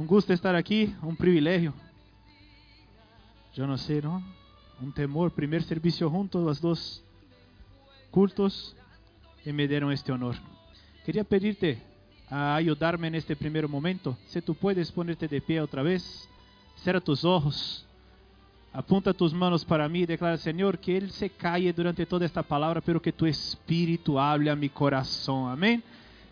Um gosto estar aqui, um privilégio. Eu não sei, não? Um temor, primeiro serviço junto, os dois cultos, e me deram este honor. Queria pedirte a ayudarme neste primeiro momento. Se tu puedes ponerte de pé outra vez, cerra tus ojos, apunta tus manos para mim e declara, Senhor, que Ele se caia durante toda esta palavra, pelo que tu Espírito hable a mi coração. Amém?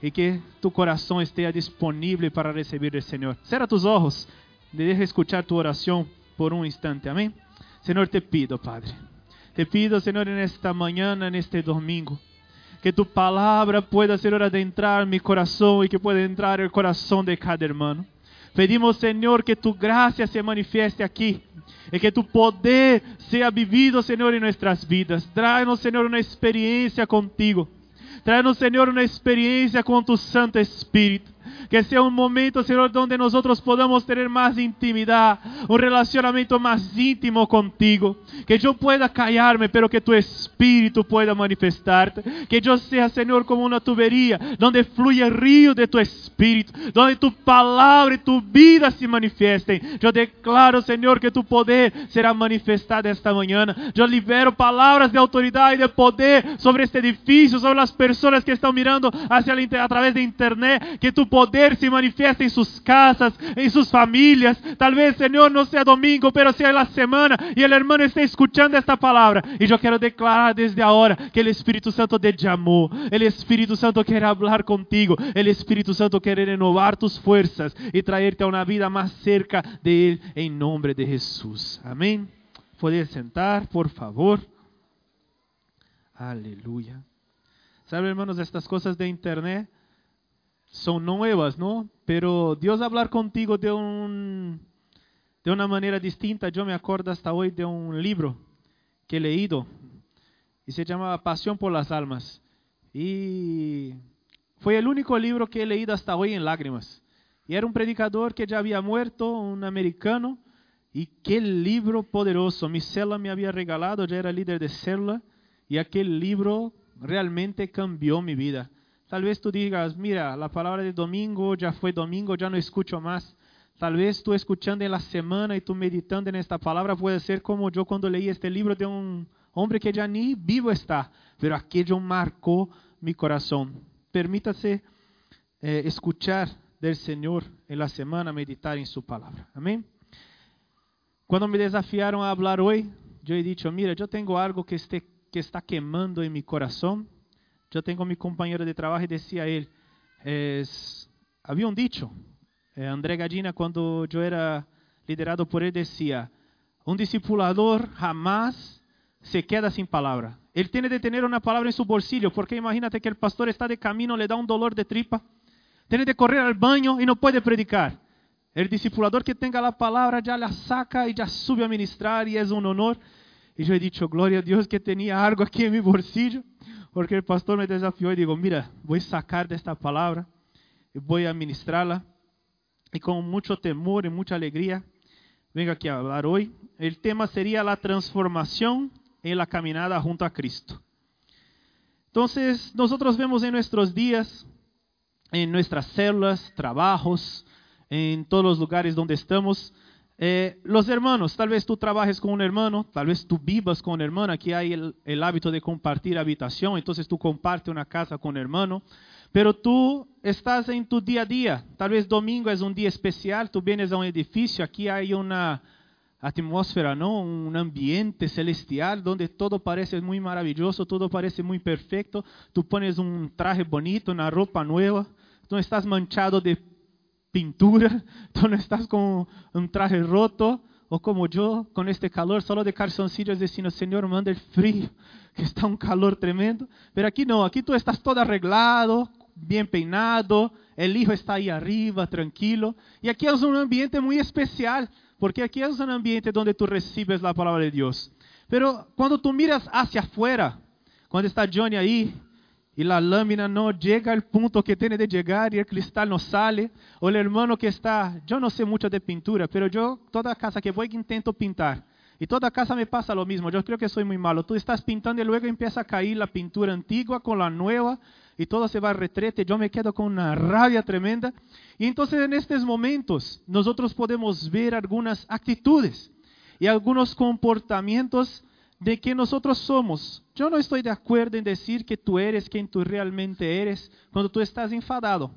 Y que tu corazón esté disponible para recibir el Señor. Cierra tus ojos, deja escuchar tu oración por un instante. Amén. Señor, te pido, Padre. Te pido, Señor, en esta mañana, en este domingo, que tu palabra pueda, Señor, adentrar mi corazón y que pueda entrar el corazón de cada hermano. Pedimos, Señor, que tu gracia se manifieste aquí y que tu poder sea vivido, Señor, en nuestras vidas. Tráenos, Señor, una experiencia contigo. Trai no Senhor uma experiência com o Santo Espírito. Que sea un momento, Señor, donde nosotros podamos tener más intimidad, un relacionamiento más íntimo contigo. Que yo pueda callarme, pero que tu Espíritu pueda manifestarte. Que yo sea, Señor, como una tubería, donde fluye el río de tu Espíritu, donde tu palabra y tu vida se manifiesten. Yo declaro, Señor, que tu poder será manifestado esta mañana. Yo libero palabras de autoridad y de poder sobre este edificio, sobre las personas que están mirando hacia el, a través de internet. Que tu poder poder se manifiesta em suas casas, em suas famílias. Talvez, Senhor, não seja domingo, mas seja a semana e o hermano está escutando esta palavra. E eu quero declarar desde agora que o Espírito Santo te chamou. O Espírito Santo quer falar contigo. O Espírito Santo quer renovar tus forças e traerte a uma vida mais cerca de Ele, em nome de Jesus. Amém? Poder sentar, por favor. Aleluia. Sabe, hermanos, estas coisas de internet son nuevas, ¿no? Pero Dios hablar contigo de, un, de una manera distinta. Yo me acuerdo hasta hoy de un libro que he leído y se llama Pasión por las Almas. Y fue el único libro que he leído hasta hoy en lágrimas. Y era un predicador que ya había muerto, un americano. Y qué libro poderoso. Mi célula me había regalado, ya era líder de célula. Y aquel libro realmente cambió mi vida. Tal vez tú digas, mira, la palabra de domingo ya fue domingo, ya no escucho más. Tal vez tú escuchando en la semana y tú meditando en esta palabra puede ser como yo cuando leí este libro de un hombre que ya ni vivo está, pero aquello marcó mi corazón. Permítase eh, escuchar del Señor en la semana, meditar en su palabra. Amén. Cuando me desafiaron a hablar hoy, yo he dicho, mira, yo tengo algo que, esté, que está quemando en mi corazón yo tengo mi compañero de trabajo y decía él, es, había un dicho, eh, André Gallina cuando yo era liderado por él decía, un discipulador jamás se queda sin palabra. Él tiene de tener una palabra en su bolsillo, porque imagínate que el pastor está de camino, le da un dolor de tripa, tiene de correr al baño y no puede predicar. El discipulador que tenga la palabra ya la saca y ya sube a ministrar y es un honor. Y yo he dicho, gloria a Dios que tenía algo aquí en mi bolsillo porque el pastor me desafió y digo, mira, voy a sacar de esta palabra y voy a ministrarla. Y con mucho temor y mucha alegría vengo aquí a hablar hoy. El tema sería la transformación en la caminada junto a Cristo. Entonces, nosotros vemos en nuestros días, en nuestras células, trabajos, en todos los lugares donde estamos, eh, los hermanos, tal vez tú trabajes con un hermano, tal vez tú vivas con un hermano, aquí hay el, el, hábito de compartir habitación, entonces tú compartes una casa con un hermano, pero tú estás en tu día a día, tal vez domingo es un día especial, tú vienes a un edificio, aquí hay una atmósfera, ¿no? un ambiente celestial donde todo parece muy maravilloso, todo parece muy perfecto, tú pones un traje bonito, una ropa nueva, tú estás manchado de pintura, tú no estás con un traje roto o como yo, con este calor, solo de calzoncillos diciendo, Señor, manda el frío, que está un calor tremendo. Pero aquí no, aquí tú estás todo arreglado, bien peinado, el hijo está ahí arriba, tranquilo. Y aquí es un ambiente muy especial, porque aquí es un ambiente donde tú recibes la palabra de Dios. Pero cuando tú miras hacia afuera, cuando está Johnny ahí, y la lámina no llega al punto que tiene de llegar y el cristal no sale, o el hermano que está, yo no sé mucho de pintura, pero yo toda casa que voy intento pintar. Y toda casa me pasa lo mismo, yo creo que soy muy malo. Tú estás pintando y luego empieza a caer la pintura antigua con la nueva y todo se va a retrete, yo me quedo con una rabia tremenda. Y entonces en estos momentos nosotros podemos ver algunas actitudes y algunos comportamientos de que nosotros somos. Yo no estoy de acuerdo en decir que tú eres quien tú realmente eres cuando tú estás enfadado.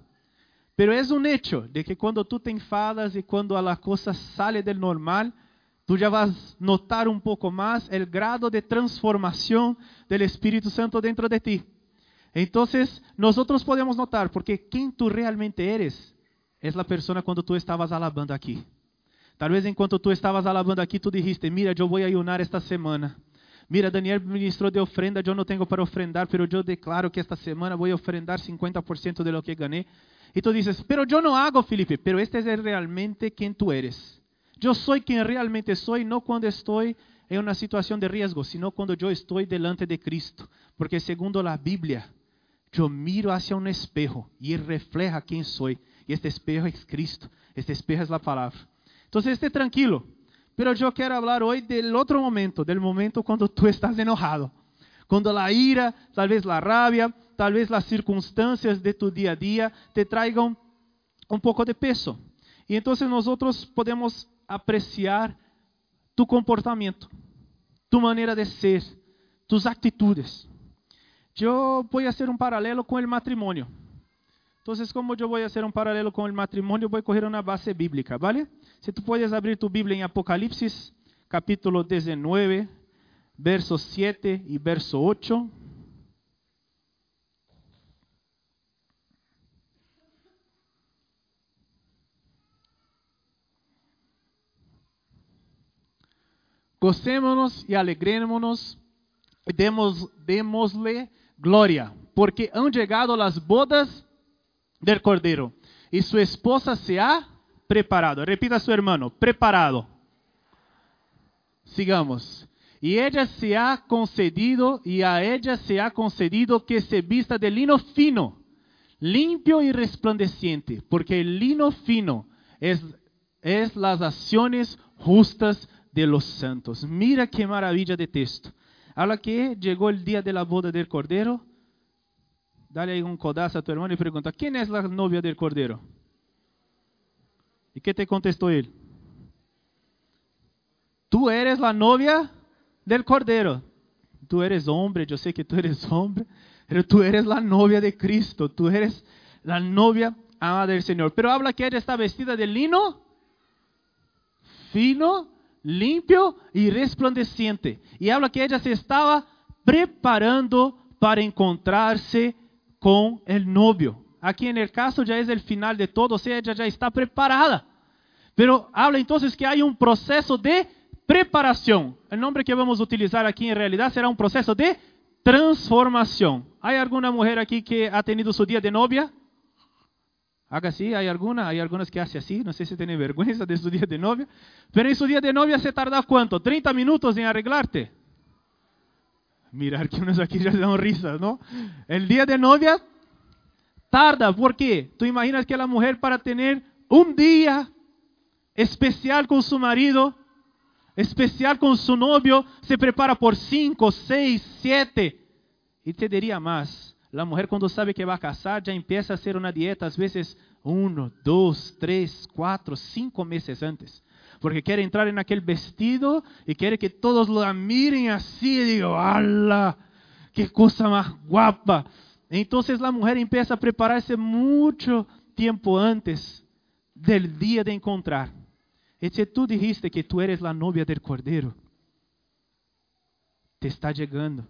Pero es un hecho de que cuando tú te enfadas y cuando la cosa sale del normal, tú ya vas a notar un poco más el grado de transformación del Espíritu Santo dentro de ti. Entonces, nosotros podemos notar, porque quien tú realmente eres es la persona cuando tú estabas alabando aquí. Tal vez enquanto tú estabas alabando aquí, tú dijiste, mira, yo voy a ayunar esta semana. Mira, Daniel ministrou de ofrenda, eu não tenho para ofrendar, pero eu declaro que esta semana vou ofrendar 50% de lo que ganhei. E tu dices, pero eu não hago, Felipe, pero este é realmente quem tu eres. Eu sou quem realmente sou, não quando estou em uma situação de risco, sino quando eu estou delante de Cristo. Porque segundo a Bíblia, eu miro hacia um espejo e ele refleja quem sou. E este espejo é Cristo, este espejo é a palavra. Então, esté tranquilo. Pero yo quiero hablar hoy del otro momento, del momento cuando tú estás enojado. Cuando la ira, tal vez la rabia, tal vez las circunstancias de tu día a día te traigan un poco de peso. Y entonces nosotros podemos apreciar tu comportamiento, tu manera de ser, tus actitudes. Yo voy a hacer un paralelo con el matrimonio. Entonces, como yo voy a hacer un paralelo con el matrimonio, voy a coger una base bíblica, ¿vale? Si tú puedes abrir tu Biblia en Apocalipsis, capítulo 19, versos 7 y verso 8. Gocémonos y alegrémonos y demos, démosle gloria, porque han llegado las bodas del Cordero y su esposa se ha preparado. Repita a su hermano, preparado. Sigamos. Y ella se ha concedido, y a ella se ha concedido que se vista de lino fino, limpio y resplandeciente, porque el lino fino es, es las acciones justas de los santos. Mira qué maravilla de texto. Habla que llegó el día de la boda del Cordero. Dale ahí un codazo a tu hermano y pregunta, ¿quién es la novia del Cordero? ¿Y qué te contestó él? Tú eres la novia del Cordero. Tú eres hombre, yo sé que tú eres hombre, pero tú eres la novia de Cristo. Tú eres la novia amada del Señor. Pero habla que ella está vestida de lino fino limpio y resplandeciente. Y habla que ella se estaba preparando para encontrarse con el novio. Aquí en el caso ya es el final de todo, o sea, ella ya está preparada. Pero habla entonces que hay un proceso de preparación. El nombre que vamos a utilizar aquí en realidad será un proceso de transformación. ¿Hay alguna mujer aquí que ha tenido su día de novia? Haga así, hay alguna, hay algunas que hacen así, no sé si tienen vergüenza de su día de novia, pero en su día de novia se tarda cuánto? 30 minutos en arreglarte. Mirar que unos aquí ya dan risas, ¿no? El día de novia tarda, ¿por qué? Tú imaginas que la mujer para tener un día especial con su marido, especial con su novio, se prepara por 5, 6, 7, y te diría más La mujer quando sabe que vai casar já empieza a hacer uma dieta, às vezes um, dois, três, quatro, cinco meses antes. Porque quer entrar naquele vestido e quer que todos la miren assim e digam, ¡ala! ¡Que coisa mais guapa! Então a mulher empieza a preparar-se muito tempo antes del dia de encontrar. E se tu dijiste que tu eres la novia del Cordeiro, te está chegando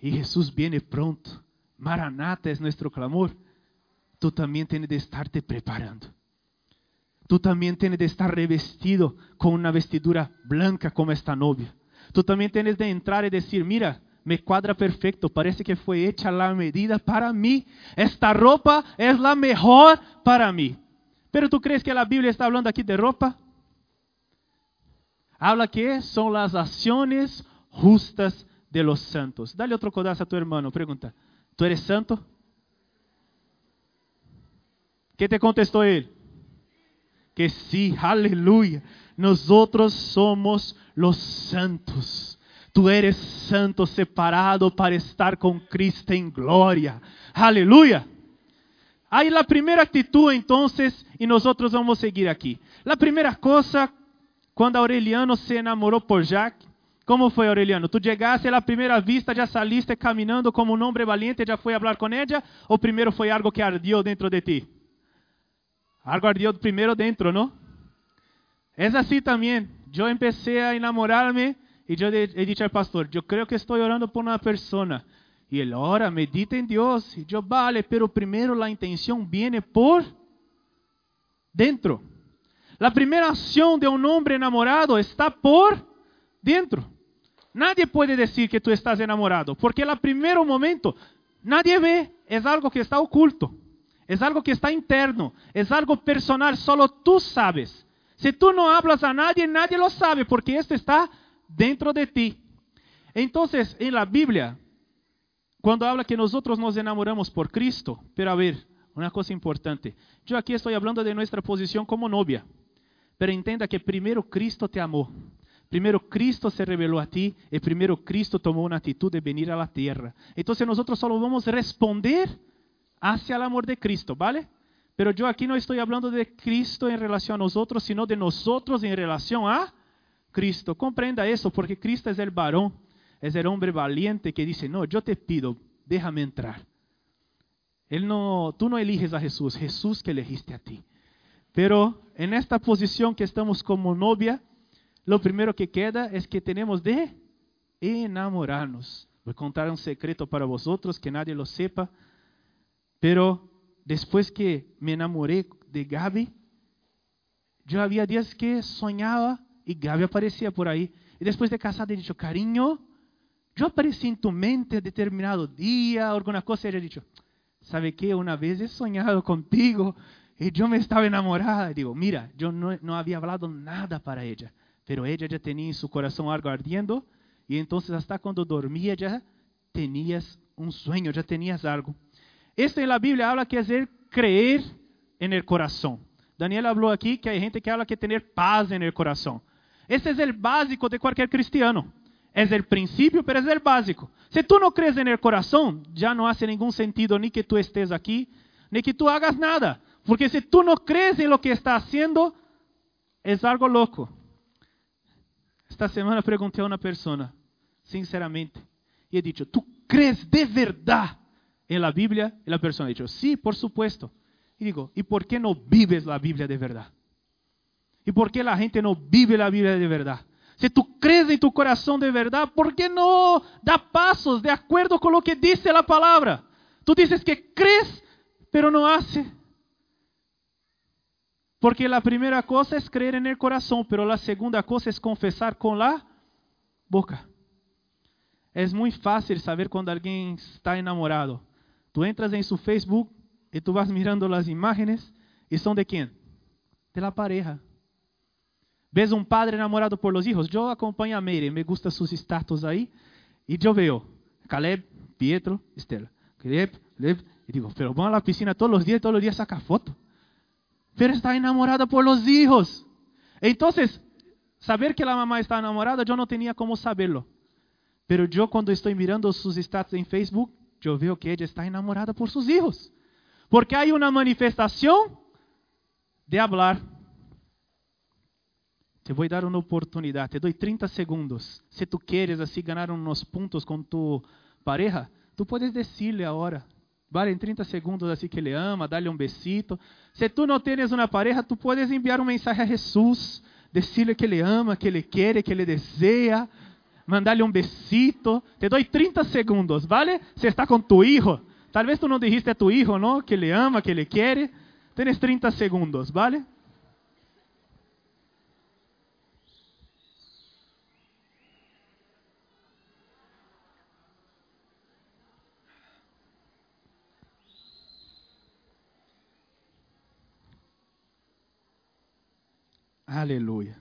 e Jesus viene pronto. Maranata es nuestro clamor, tú también tienes de estarte preparando. Tú también tienes de estar revestido con una vestidura blanca como esta novia. Tú también tienes de entrar y decir, mira, me cuadra perfecto, parece que fue hecha la medida para mí. Esta ropa es la mejor para mí. Pero tú crees que la Biblia está hablando aquí de ropa? Habla que son las acciones justas de los santos. Dale otro codazo a tu hermano, pregunta. ¿Tú eres santo? ¿Qué te contestó él? Que sí, aleluya. Nosotros somos los santos. Tu eres santo, separado para estar com Cristo em glória. Aleluia. Aí a primeira atitude, então, e nós outros vamos seguir aqui. A primeira coisa, quando Aureliano se enamorou por Jacques, como foi Aureliano? Tu chegaste à primeira vista, já saliste caminhando como um homem valiente, já foi falar com ela, ou primeiro foi algo que ardiu dentro de ti? Algo ardiu primeiro dentro, não? É assim também. Eu comecei a enamorar-me e eu disse ao pastor, eu creio que estou orando por uma pessoa. E ele ora, medita em Deus. E eu, vale, pero primeiro a intenção viene por dentro. A primeira ação de um homem enamorado está por dentro. Nadie pode dizer que tu estás enamorado, porque no primeiro momento nadie vê, é algo que está oculto, é algo que está interno, é algo personal, solo tu sabes. Se tu não hablas a nadie, nadie lo sabe, porque esto está dentro de ti. Entonces, en la Biblia, cuando habla que nosotros nos enamoramos por Cristo, pero a ver, una cosa importante, yo aquí estoy hablando de nuestra posición como novia, pero entenda que primero Cristo te amó, primero Cristo se reveló a ti y primero Cristo tomó una actitud de venir a la tierra. Entonces nosotros solo vamos a responder hacia el amor de Cristo, ¿vale? Pero yo aquí no estoy hablando de Cristo en relación a nosotros, sino de nosotros en relación a Cristo. Comprenda eso, porque Cristo es el varón es el hombre valiente que dice, no, yo te pido, déjame entrar. Él no, tú no eliges a Jesús, Jesús que elegiste a ti. Pero en esta posición que estamos como novia, lo primero que queda es que tenemos de enamorarnos. Voy a contar un secreto para vosotros, que nadie lo sepa, pero después que me enamoré de Gaby, yo había días que soñaba y Gaby aparecía por ahí. Y después de casada he dicho, cariño, yo apareci en tu mente determinado día, alguna cosa, y ella ha dicho, ¿sabe qué? Una vez he soñado contigo y yo me estaba enamorada. Y digo, mira, yo no, no había hablado nada para ella, pero ella ya tenía en su corazón algo ardiendo y entonces hasta cuando dormía ya tenías un sueño, ya tenías algo. Esto en la Biblia habla que es el creer en el corazón. Daniel habló aquí que hay gente que habla que tener paz en el corazón. Ese es el básico de cualquier cristiano. Es el principio, pero es el básico. Si tú no crees en el corazón, ya no hace ningún sentido ni que tú estés aquí, ni que tú hagas nada. Porque si tú no crees en lo que está haciendo, es algo loco. Esta semana pregunté a una persona, sinceramente, y he dicho, ¿tú crees de verdad en la Biblia? Y la persona ha dicho, sí, por supuesto. Y digo, ¿y por qué no vives la Biblia de verdad? ¿Y por qué la gente no vive la Biblia de verdad? Si tú crees en tu corazón de verdad, ¿por qué no da pasos de acuerdo con lo que dice la palabra? Tú dices que crees, pero no hace. Porque la primera cosa es creer en el corazón, pero la segunda cosa es confesar con la boca. Es muy fácil saber cuando alguien está enamorado. Tú entras en su Facebook y tú vas mirando las imágenes y son de quién? De la pareja. Ves um padre enamorado por los hijos. Eu acompanho a Meire, me gusta sus status aí. E eu veo Caleb, Pietro, Estela. Caleb, Caleb. E digo, pero vão a la piscina todos os dias, todos os dias saca foto. Pero está enamorada por los hijos. Entonces, saber que la mamá está enamorada, eu não tinha como saberlo. Pero eu, quando estou mirando sus status em Facebook, eu veo que ela está enamorada por sus hijos. Porque há uma manifestação de hablar te vou dar uma oportunidade, te dou 30 segundos. Se tu queres assim ganhar uns pontos com tu pareja, tu puedes decirle agora. Vale, em 30 segundos assim que ele ama, dá-lhe um besito. Se tu não tens uma pareja, tu puedes enviar um mensagem a Jesus, decirle que ele ama, que ele quer, que ele deseja, mandar-lhe um besito. Te dou 30 segundos, vale? Se está com tu hijo, talvez tu não dijiste a tu hijo, não, que ele ama, que ele quer. Tens 30 segundos, vale? Aleluia.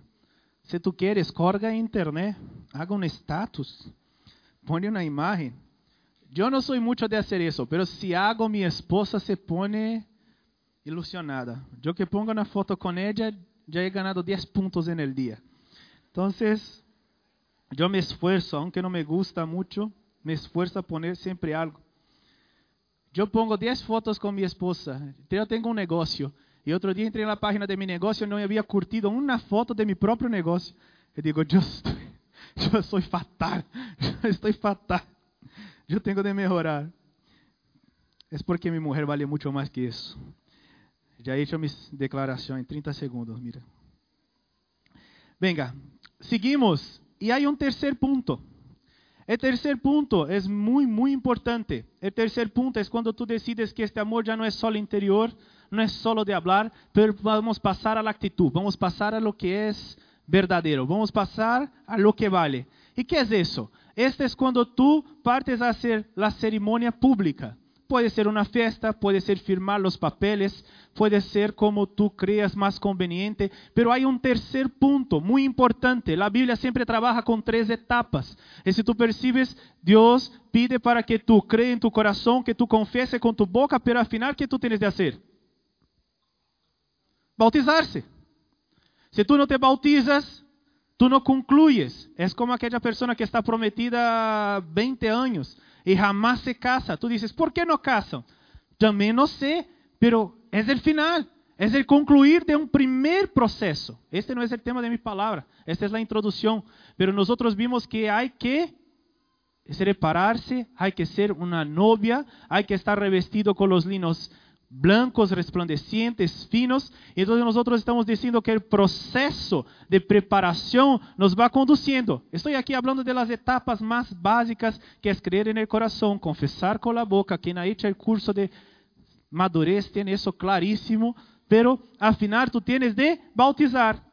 Se tu queres, corga a internet, haga um status, pone uma imagem. Eu não sou muito de fazer isso, mas se hago, minha esposa se pone ilusionada. Eu que pongo na foto com ela, já he ganado 10 pontos en el dia. Então, yo me esfuerzo, aunque no me gusta mucho, me esfuerzo a poner siempre algo. Yo pongo 10 fotos con mi esposa. Yo tengo un negocio. E outro dia entrei na página de meu negócio e não havia curtido uma foto de meu próprio negócio. Eu digo, eu estou, eu sou fatal, eu estou fatal, eu tenho de melhorar. É porque minha mulher vale muito mais que isso. Já he hecho minha declaração em 30 segundos, mira. Venga, seguimos. E há um terceiro ponto. O terceiro ponto é muito, muito importante. O terceiro ponto é quando tu decides que este amor já não é só interior, no es solo de hablar, pero vamos a pasar a la actitud, vamos a pasar a lo que es verdadero, vamos a pasar a lo que vale. ¿Y qué es eso? Este es cuando tú partes a hacer la ceremonia pública. Puede ser una fiesta, puede ser firmar los papeles, puede ser como tú creas más conveniente, pero hay un tercer punto muy importante. La Biblia siempre trabaja con tres etapas. Y si tú percibes, Dios pide para que tú creas en tu corazón, que tú confieses con tu boca, pero al final, ¿qué tú tienes de hacer? Bautizarse. Si tú no te bautizas, tú no concluyes. Es como aquella persona que está prometida 20 años y jamás se casa. Tú dices, ¿por qué no casan? También no sé, pero es el final, es el concluir de un primer proceso. Este no es el tema de mi palabra, esta es la introducción. Pero nosotros vimos que hay que separarse, hay que ser una novia, hay que estar revestido con los linos blancos, resplandecientes, finos. Entonces nosotros estamos diciendo que el proceso de preparación nos va conduciendo. Estoy aquí hablando de las etapas más básicas, que es creer en el corazón, confesar con la boca. Quien ha hecho el curso de madurez tiene eso clarísimo. Pero al final tú tienes de bautizar.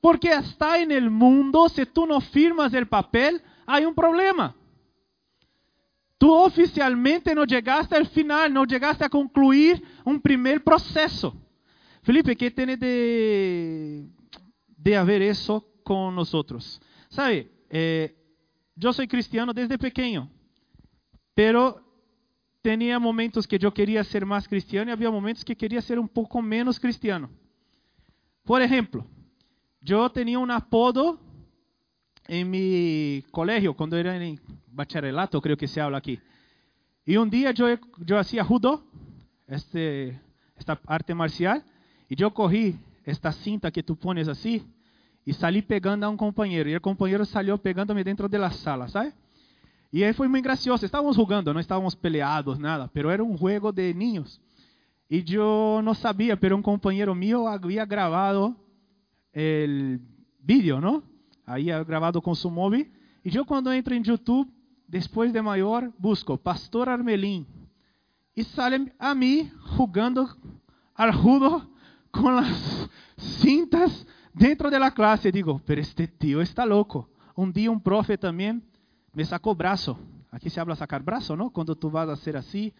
Porque está en el mundo, si tú no firmas el papel, hay un problema. Tú oficialmente no llegaste al final, no llegaste a concluir un primer proceso. Felipe, ¿qué tiene de, de haber eso con nosotros? ¿Sabe? Eh, yo soy cristiano desde pequeño, pero tenía momentos que yo quería ser más cristiano y había momentos que quería ser un poco menos cristiano. Por ejemplo, yo tenía un apodo en mi colegio, cuando era en bacharelato, creo que se habla aquí. Y un día yo, yo hacía judo, este, esta arte marcial, y yo corri esta cinta que tú pones así, e saí pegando a um companheiro. E o companheiro saiu pegando-me dentro da la sala, sabe? E aí foi muito gracioso. Estávamos jogando, não estávamos peleados, nada. Pero era um jogo de niños. E eu não sabia, pero um companheiro meu havia gravado o vídeo, não? Aí havia gravado com seu móvel. E eu, quando entro em YouTube, depois de maior, busco pastor Armelim. E sai a mim jugando arrudo com as cintas dentro da classe. Digo, pero este tio está louco. Um dia um profe também me sacou braço. Aqui se habla sacar braço, não? Quando tu vas a ser assim,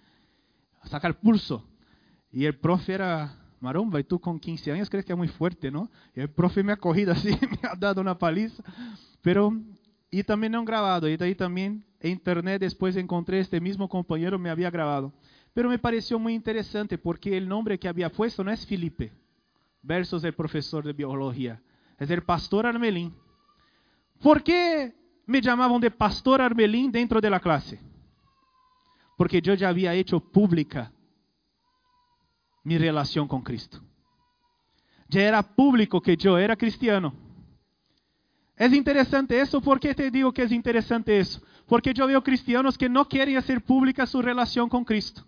sacar pulso. E o profe era maromba, e tu com 15 anos crees que é muito forte, não? E o profe me ha corrido assim, me ha dado uma paliza. Pero, e também não gravado, e daí também en internet después encontré este mismo compañero, me había grabado. Pero me pareció muy interesante porque el nombre que había puesto no es Felipe, versus el profesor de biología, es el pastor Armelín. ¿Por qué me llamaban de pastor Armelín dentro de la clase? Porque yo ya había hecho pública mi relación con Cristo. Ya era público que yo era cristiano. Es interesante eso, ¿por qué te digo que es interesante eso? Porque yo veo cristianos que no quieren hacer pública su relación con Cristo.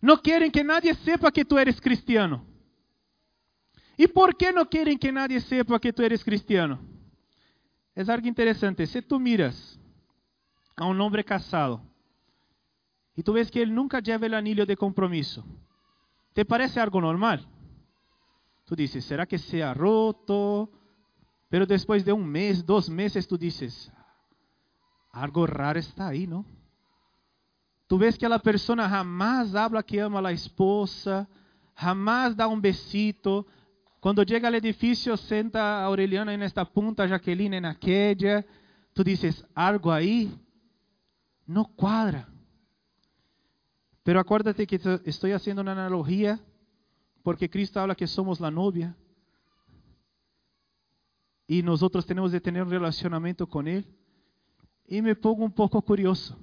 No quieren que nadie sepa que tú eres cristiano. ¿Y por qué no quieren que nadie sepa que tú eres cristiano? Es algo interesante. Si tú miras a un hombre casado y tú ves que él nunca lleva el anillo de compromiso, ¿te parece algo normal? Tú dices, ¿será que se ha roto? Pero después de un mes, dos meses, tú dices, algo raro está ahí, ¿no? Tú ves que la persona jamás habla que ama a la esposa, jamás da un besito. Cuando llega al edificio, senta a Aureliana en esta punta, Jacqueline en aquella. Tú dices, algo ahí no cuadra. Pero acuérdate que estoy haciendo una analogía porque Cristo habla que somos la novia. y nosotros tenemos de tener un relacionamiento con Él. Y me pongo un poco curioso.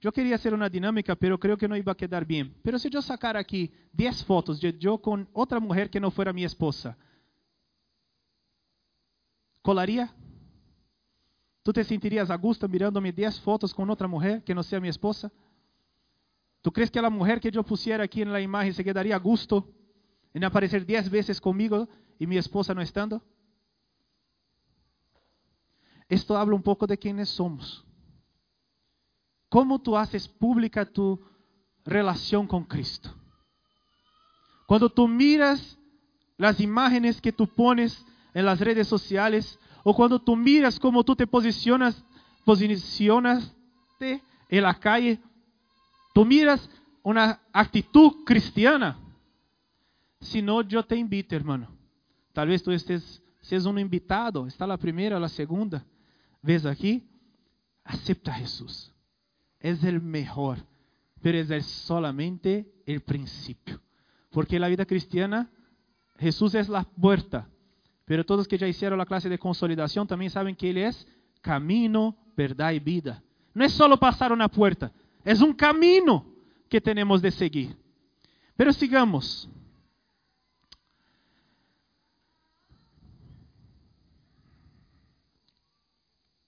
Yo quería hacer una dinámica, pero creo que no iba a quedar bien. Pero si yo sacara aquí 10 fotos de yo con otra mujer que no fuera mi esposa, ¿colaría? ¿Tú te sentirías a gusto mirándome 10 fotos con otra mujer que no sea mi esposa? ¿Tú crees que la mujer que yo pusiera aquí en la imagen se quedaría a gusto en aparecer 10 veces conmigo y mi esposa no estando? Esto habla un poco de quiénes somos. ¿Cómo tú haces pública tu relación con Cristo? Cuando tú miras las imágenes que tú pones en las redes sociales o cuando tú miras cómo tú te posicionas, en la calle, tú miras una actitud cristiana. Si no, yo te invito, hermano. Tal vez tú estés, seas un invitado, está la primera, la segunda vez aquí, acepta a Jesús es el mejor, pero es solamente el principio. Porque la vida cristiana, Jesús es la puerta, pero todos que ya hicieron la clase de consolidación también saben que Él es camino, verdad y vida. No es solo pasar una puerta, es un camino que tenemos de seguir. Pero sigamos.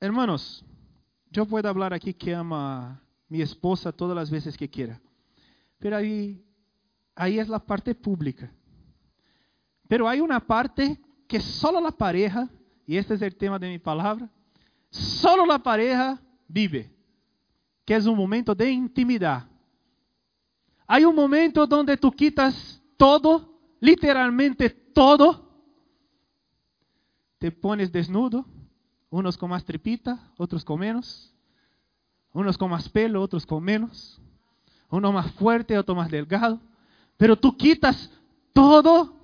Hermanos, yo puedo hablar aquí que ama mi esposa todas las veces que quiera. Pero ahí, ahí es la parte pública. Pero hay una parte que solo la pareja, y este es el tema de mi palabra, solo la pareja vive, que es un momento de intimidad. Hay un momento donde tú quitas todo, literalmente todo, te pones desnudo, unos con más tripita, otros con menos. Unos con más pelo, otros con menos. Uno más fuerte, otro más delgado. Pero tú quitas todo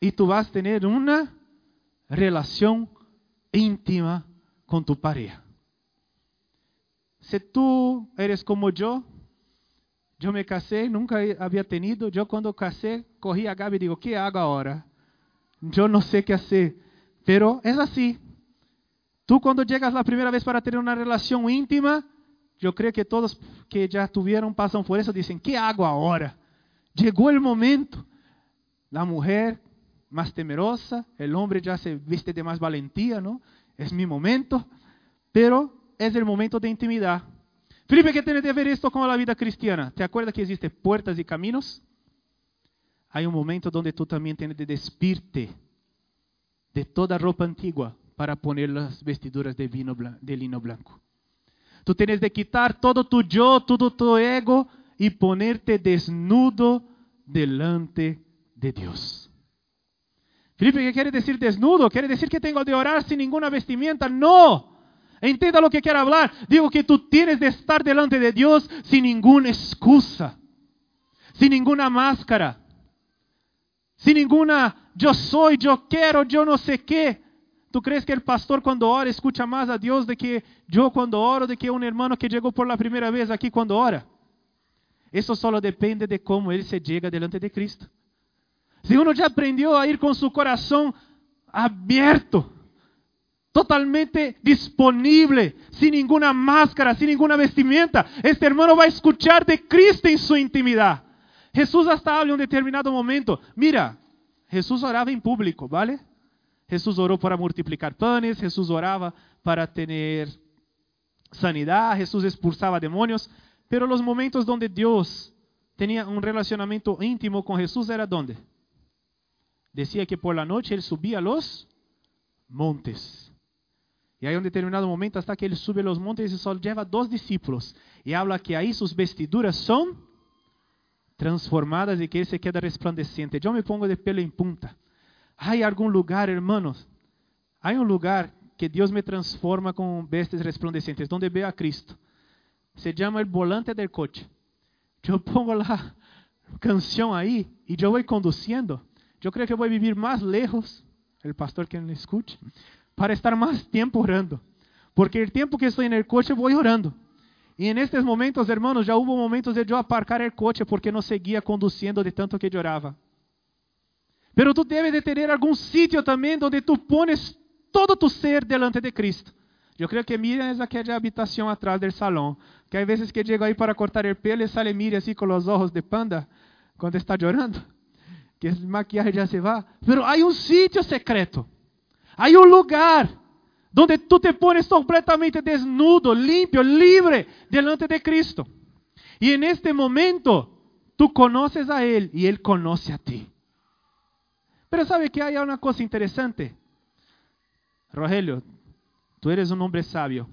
y tú vas a tener una relación íntima con tu pareja. Si tú eres como yo, yo me casé, nunca había tenido. Yo cuando casé, cogí a Gaby y digo, ¿qué hago ahora? Yo no sé qué hacer. Pero es así. Tú cuando llegas la primera vez para tener una relación íntima, yo creo que todos que ya tuvieron pasan por eso, dicen, ¿qué hago ahora? Llegó el momento. La mujer más temerosa, el hombre ya se viste de más valentía, ¿no? Es mi momento, pero es el momento de intimidad. Felipe, ¿qué tiene que ver esto con la vida cristiana? ¿Te acuerdas que existen puertas y caminos? Hay un momento donde tú también tienes que despirte de toda ropa antigua para poner las vestiduras de, vino de lino blanco. Tú tienes de quitar todo tu yo, todo tu ego y ponerte desnudo delante de Dios. Felipe, ¿qué quiere decir desnudo? ¿Quiere decir que tengo de orar sin ninguna vestimenta? No. Entienda lo que quiero hablar. Digo que tú tienes de estar delante de Dios sin ninguna excusa, sin ninguna máscara, sin ninguna yo soy, yo quiero, yo no sé qué. ¿Tú crees que el pastor cuando ora escucha más a Dios de que yo cuando oro, de que un hermano que llegó por la primera vez aquí cuando ora? Eso solo depende de cómo él se llega delante de Cristo. Si uno ya aprendió a ir con su corazón abierto, totalmente disponible, sin ninguna máscara, sin ninguna vestimenta, este hermano va a escuchar de Cristo en su intimidad. Jesús hasta habla en un determinado momento. Mira, Jesús oraba en público, ¿vale? Jesús oró para multiplicar panes, Jesús oraba para tener sanidad, Jesús expulsaba demonios, pero los momentos donde Dios tenía un relacionamiento íntimo con Jesús era donde? Decía que por la noche él subía a los montes. Y hay un determinado momento hasta que él sube los montes y solo lleva dos discípulos. Y habla que ahí sus vestiduras son transformadas y que él se queda resplandeciente. Yo me pongo de pelo en punta. Hay algún lugar, hermanos, hay un lugar que Dios me transforma con vestes resplandecientes, donde veo a Cristo. Se llama el volante del coche. Yo pongo la canción ahí y yo voy conduciendo. Yo creo que voy a vivir más lejos, el pastor que me escuche, para estar más tiempo orando. Porque el tiempo que estoy en el coche voy orando. Y en estos momentos, hermanos, ya hubo momentos de yo aparcar el coche porque no seguía conduciendo de tanto que lloraba. Pero tú debes de tener algún sitio también donde tú pones todo tu ser delante de Cristo. Yo creo que Miriam es aquella habitación atrás del salón, que hay veces que llego ahí para cortar el pelo y sale Miriam así con los ojos de panda cuando está llorando, que el maquillaje ya se va. Pero hay un sitio secreto, hay un lugar donde tú te pones completamente desnudo, limpio, libre delante de Cristo. Y en este momento tú conoces a Él y Él conoce a ti. Pero sabe que hay una cosa interesante. Rogelio, tú eres un hombre sabio.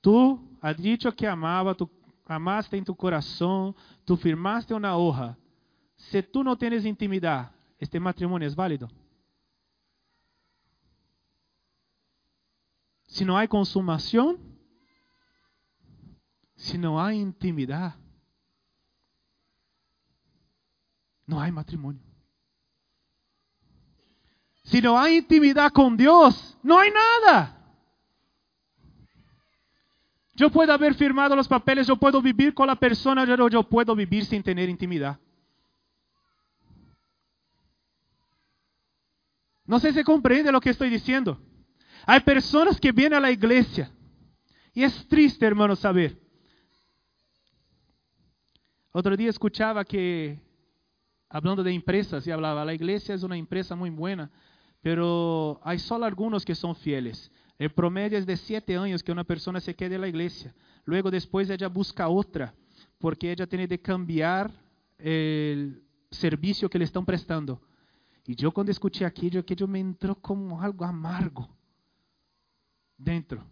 Tú has dicho que amaba, tú amaste en tu corazón, tú firmaste una hoja. Si tú no tienes intimidad, ¿este matrimonio es válido? Si no hay consumación, si no hay intimidad, no hay matrimonio. Si no hay intimidad con Dios, no hay nada. Yo puedo haber firmado los papeles, yo puedo vivir con la persona, pero yo puedo vivir sin tener intimidad. No sé si comprende lo que estoy diciendo. Hay personas que vienen a la iglesia y es triste, hermano, saber. Otro día escuchaba que, hablando de empresas, y hablaba, la iglesia es una empresa muy buena, pero hay solo algunos que son fieles. El promedio es de siete años que una persona se quede en la iglesia. Luego después ella busca otra, porque ella tiene que cambiar el servicio que le están prestando. Y yo cuando escuché aquello, aquello me entró como algo amargo dentro.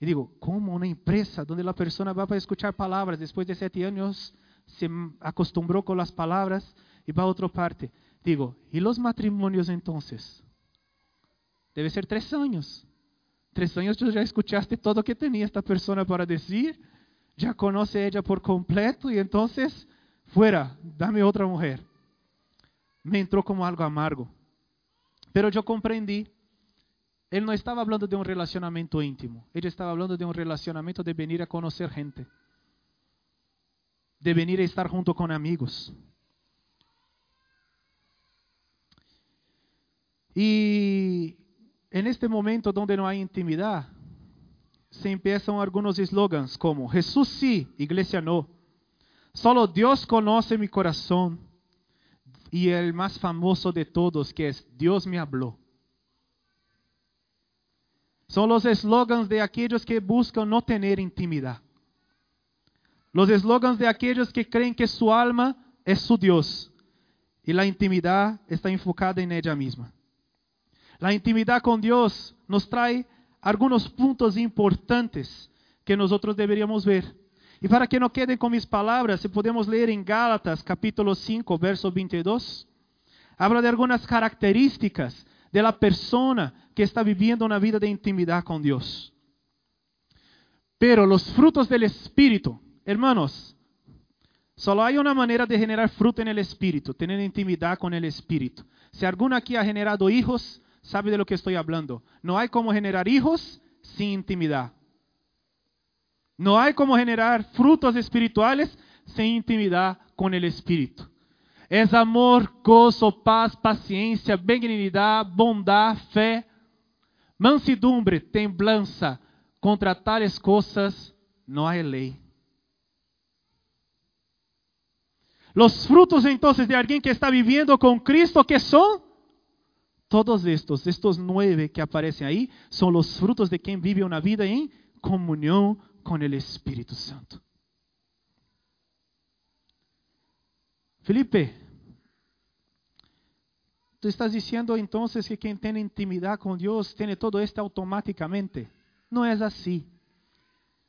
Y digo, ¿cómo una empresa donde la persona va para escuchar palabras, después de siete años se acostumbró con las palabras y va a otra parte? Digo, ¿y los matrimonios entonces? Debe ser tres años. Tres años tú ya escuchaste todo lo que tenía esta persona para decir, ya conoce ella por completo y entonces, fuera, dame otra mujer. Me entró como algo amargo. Pero yo comprendí, él no estaba hablando de un relacionamiento íntimo, él estaba hablando de un relacionamiento de venir a conocer gente, de venir a estar junto con amigos. Y en este momento donde no hay intimidad, se empiezan algunos eslogans como Jesús sí, iglesia no. Solo Dios conoce mi corazón. Y el más famoso de todos que es Dios me habló. Son los eslogans de aquellos que buscan no tener intimidad. Los eslogans de aquellos que creen que su alma es su Dios y la intimidad está enfocada en ella misma. La intimidad con Dios nos trae algunos puntos importantes que nosotros deberíamos ver. Y para que no queden con mis palabras, si podemos leer en Gálatas capítulo 5, verso 22, habla de algunas características de la persona que está viviendo una vida de intimidad con Dios. Pero los frutos del Espíritu, hermanos, solo hay una manera de generar fruto en el Espíritu, tener intimidad con el Espíritu. Si alguno aquí ha generado hijos, sabe de lo que estoy hablando. No hay como generar hijos sin intimidad. No hay como generar frutos espirituales sin intimidad con el Espíritu. Es amor, gozo, paz, paciencia, benignidad, bondad, fe, mansidumbre, temblanza. Contra tales cosas no hay ley. Los frutos entonces de alguien que está viviendo con Cristo, ¿qué son? Todos estos, estos nueve que aparecen ahí, son los frutos de quien vive una vida en comunión con el Espíritu Santo. Felipe, tú estás diciendo entonces que quien tiene intimidad con Dios tiene todo esto automáticamente. No es así.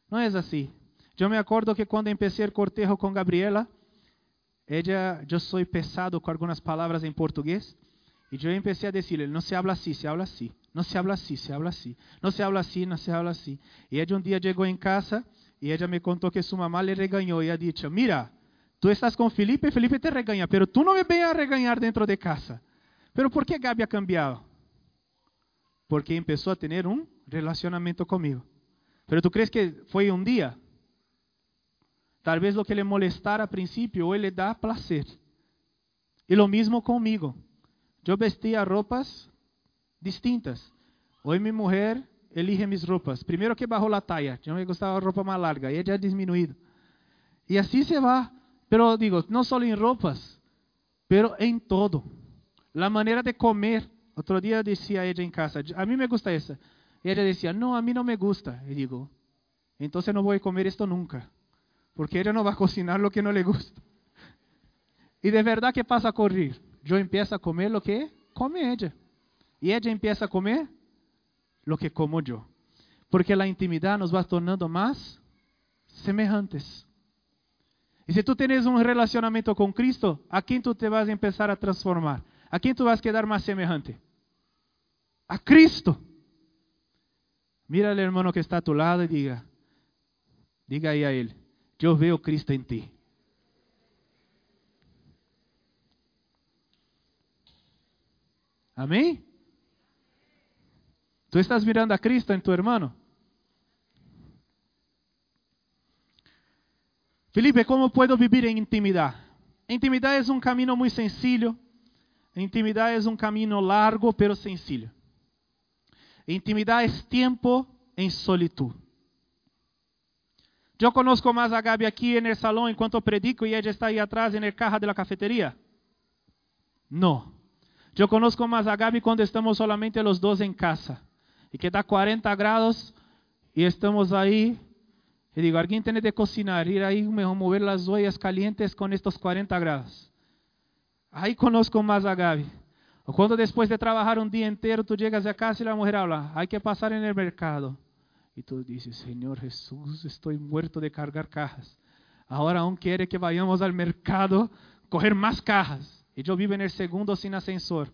No es así. Yo me acuerdo que cuando empecé el cortejo con Gabriela, ella, yo soy pesado con algunas palabras en portugués, y yo empecé a decirle, no se habla así, se habla así, no se habla así, se habla así, no se habla así, no se habla así. Y ella un día llegó en casa y ella me contó que su mamá le regañó y ha dicho, mira, tú estás con Felipe, Felipe te regaña, pero tú no me vengas a regañar dentro de casa. Pero ¿por qué Gaby ha cambiado? Porque empezó a tener un relacionamiento conmigo. Pero tú crees que fue un día? Tal vez lo que le molestara al principio hoy le da placer. Y lo mismo conmigo. Yo vestía ropas distintas. Hoy mi mujer elige mis ropas. Primero que bajó la talla, yo me gustaba ropa más larga y ella ha disminuido. Y así se va. Pero digo, no solo en ropas, pero en todo. La manera de comer. Otro día decía ella en casa, a mí me gusta esa. Y ella decía, no, a mí no me gusta. Y digo, entonces no voy a comer esto nunca. Porque ella no va a cocinar que no le gusta. Y de verdad que pasa a correr. Yo empiezo a comer lo que come ella. Y ella empieza a comer lo que como yo. Porque la intimidad nos va tornando más semejantes. Y si tú tienes un relacionamiento con Cristo, ¿a quién tú te vas a empezar a transformar? ¿A quién tú vas a quedar más semejante? A Cristo. Mira al hermano que está a tu lado y diga, diga ahí a él, yo veo Cristo en ti. Amém? Tu estás mirando a Cristo em tu hermano? Felipe, como posso vivir em intimidade? Intimidade é um caminho muito sencillo. Intimidade é um caminho largo, pero sencillo. Intimidade é tempo em solitud. Eu conozco mais a Gabi aqui no salão enquanto predico e ella está aí atrás na caja de la cafetería. Eu conozco mais a Gabi quando estamos solamente os dois em casa e que dá 40 graus e estamos aí. E digo, alguém tem de cocinar, ir aí mover as ollas calientes com estes 40 graus. Aí conosco mais a Gabi. Ou quando depois de trabalhar um dia inteiro, tu chegas a casa e a mulher habla, hay que passar no mercado. E tu dizes, Senhor Jesus, estou muerto de cargar cajas. Agora aún quer que vayamos ao mercado coger mais cajas. E eu vivo no segundo sem ascensor.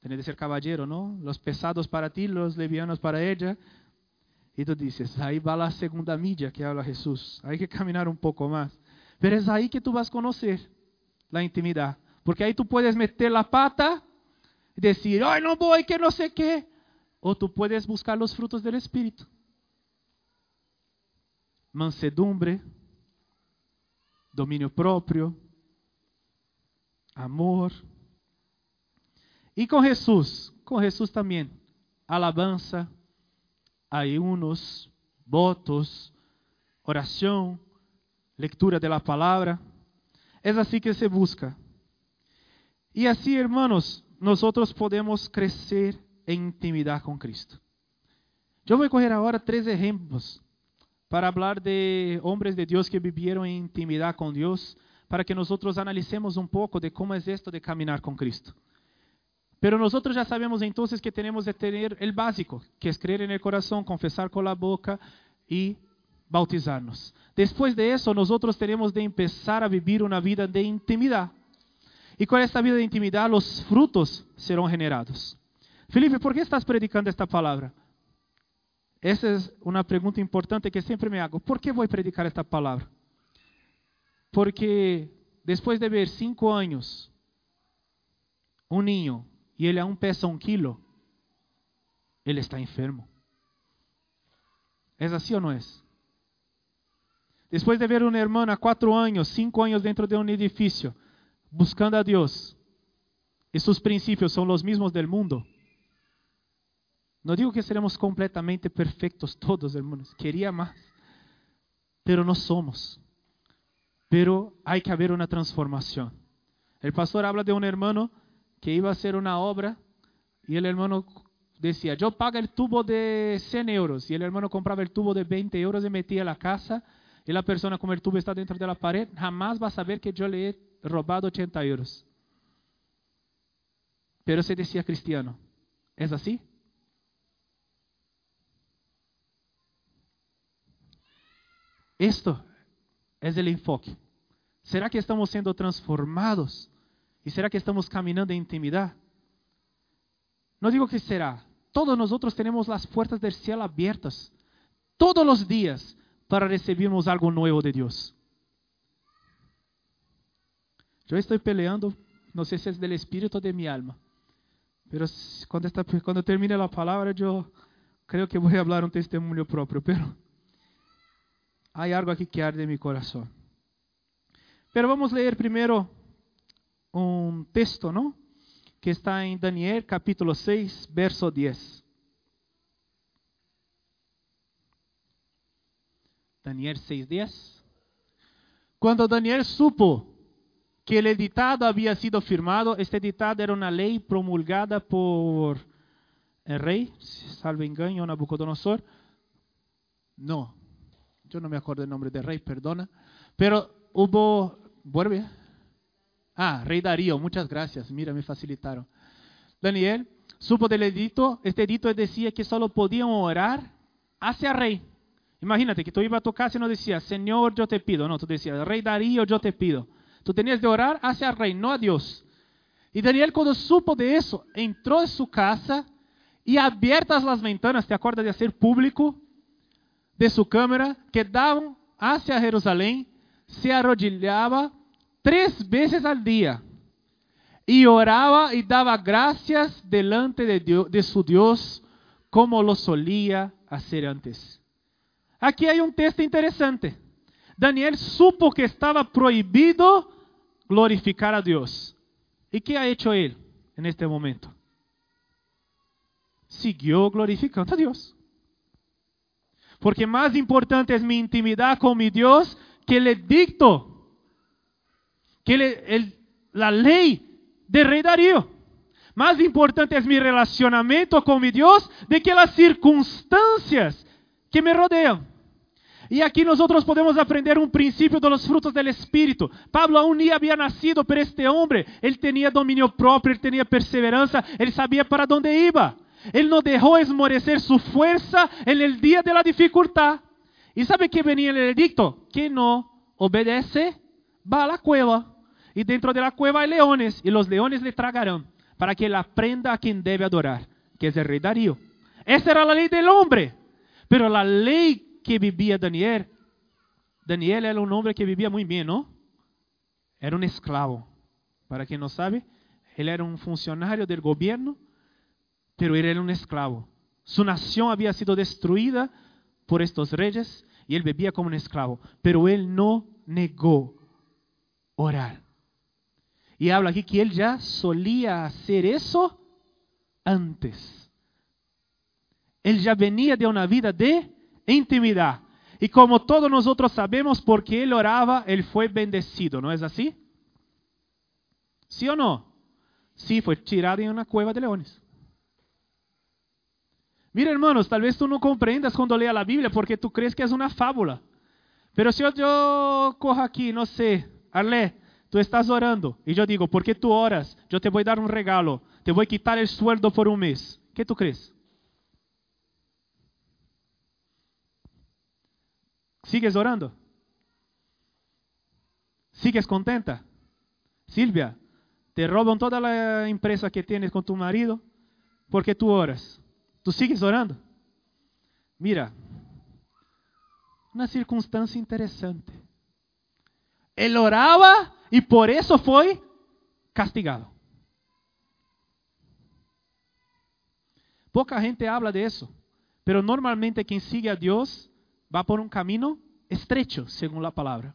Tem de ser caballero, não? Los pesados para ti, los levianos para ella. E tu dices, aí vai a segunda mídia que habla Jesus. Hay que caminhar um pouco mais. Pero é aí que tu vas a intimidade. Porque aí tu puedes meter a pata e dizer, ai, não vou, que não sei quê. Ou tu puedes buscar os frutos do Espírito. Mansedumbre, domínio próprio, amor. e com Jesús, com Jesús também alabanza, ayunos, votos, oração leitura de la é assim que se busca. E assim, hermanos, nós podemos crescer em intimidad com Cristo. eu vou correr coger três exemplos ejemplos para hablar de homens de Deus que vivieron em intimidad con Deus para que nosotros analicemos un poco de cómo es esto de caminar con Cristo. Pero nosotros ya sabemos entonces que tenemos que tener el básico, que es creer en el corazón, confesar con boca y bautizarnos. Después de eso, nosotros tenemos de empezar a vivir una vida de intimidad. Y con esta vida de intimidad, los frutos serán generados. Felipe, ¿por qué estás predicando esta palabra? Esa es una pregunta importante que siempre me hago. ¿Por qué voy a predicar esta palabra? Porque depois de ver cinco anos um ninho niño ele a um pesa um kilo, ele está enfermo. é assim ou não é? Después de ver una hermana cuatro anos cinco anos dentro de um edifício buscando a Deus e seus princípios são os mesmos del mundo. não digo que seremos completamente perfectos todos, irmãos. Queria mais, pero não somos. Pero hay que haber una transformación. El pastor habla de un hermano que iba a hacer una obra y el hermano decía, yo pago el tubo de 100 euros y el hermano compraba el tubo de 20 euros y metía la casa y la persona como el tubo está dentro de la pared jamás va a saber que yo le he robado 80 euros. Pero se decía cristiano. ¿Es así? Esto é o enfoque. ¿Será que estamos sendo transformados? E será que estamos caminhando em intimidade? Não digo que será. Todos nós temos as puertas del cielo abertas todos os dias para recebermos algo nuevo de Deus. Eu estou peleando, não sei se é do del ou de mi alma, Mas quando esta, cuando termine la palabra yo que vou falar um testemunho próprio, mas. pero... Hay algo aquí que arde en mi corazón. Pero vamos a leer primero un texto, ¿no? que está em Daniel capítulo 6, verso 10. Daniel 6:10. Quando Daniel supo que o editado havia sido firmado, este editado era uma lei promulgada por el rei, salvo engano, Nabucodonosor. Não, eu não me acordo o nome do rei, perdona. Pero hubo, vuelve. Ah, rei Darío, muchas gracias, mira, me facilitaron. Daniel supo del edito, este edito decía que solo podían orar hacia el rey. Imagínate que tú ibas a tu casa y no decías, Señor, yo te pido. No, tú decías, Rey Darío, yo te pido. Tú tenías de orar hacia el rey, no a Dios. Y Daniel cuando supo de eso, entró en su casa y abiertas las ventanas, ¿te acuerdas de hacer público? de sua câmara que davam hacia Jerusalém se arrodilhava três vezes al dia e orava e dava graças delante de, Deus, de su Deus, como lo solía hacer antes. Aqui há um texto interessante. Daniel supo que estava proibido glorificar a Deus. E que ha hecho ele neste momento? Siguió glorificando a Deus. Porque más importante es mi intimidad con mi Dios que le dicto, que le, el, la ley de rey Darío. Más importante es mi relacionamiento con mi Dios de que las circunstancias que me rodean. Y aquí nosotros podemos aprender un principio de los frutos del Espíritu. Pablo aún ni había nacido, pero este hombre, él tenía dominio propio, él tenía perseverancia, él sabía para dónde iba. Él no dejó esmorecer su fuerza en el día de la dificultad. ¿Y sabe qué venía en el edicto? Que no obedece, va a la cueva. Y dentro de la cueva hay leones, y los leones le tragarán, para que él aprenda a quien debe adorar, que es el rey Darío. Esa era la ley del hombre. Pero la ley que vivía Daniel, Daniel era un hombre que vivía muy bien, ¿no? Era un esclavo. Para quien no sabe, él era un funcionario del gobierno, pero era un esclavo. Su nación había sido destruida por estos reyes y él vivía como un esclavo. Pero él no negó orar. Y habla aquí que él ya solía hacer eso antes. Él ya venía de una vida de intimidad. Y como todos nosotros sabemos, porque él oraba, él fue bendecido, ¿no es así? ¿Sí o no? Sí, fue tirado en una cueva de leones. Mira, hermanos, tal vez tú no comprendas cuando leas la Biblia porque tú crees que es una fábula. Pero si yo, cojo aquí, no sé, Arle, tú estás orando y yo digo, ¿por qué tú oras? Yo te voy a dar un regalo, te voy a quitar el sueldo por un mes. ¿Qué tú crees? ¿Sigues orando? ¿Sigues contenta? Silvia, te roban toda la empresa que tienes con tu marido porque tú oras. Tu sigues orando? Mira, uma circunstância interessante. Ele orava e por isso foi castigado. Pouca gente habla de isso, pero normalmente quem sigue a Deus vai por um caminho estrecho, segundo a palavra.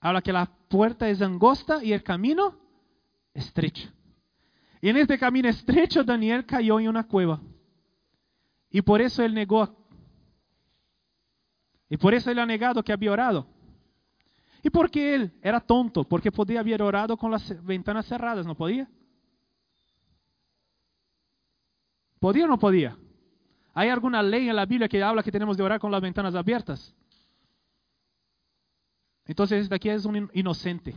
Habla que a porta é angosta e o caminho estrecho. Y en este camino estrecho Daniel cayó en una cueva. Y por eso él negó. Y por eso él ha negado que había orado. ¿Y porque él era tonto? Porque podía haber orado con las ventanas cerradas, ¿no podía? ¿Podía o no podía? ¿Hay alguna ley en la Biblia que habla que tenemos de orar con las ventanas abiertas? Entonces este aquí es un inocente,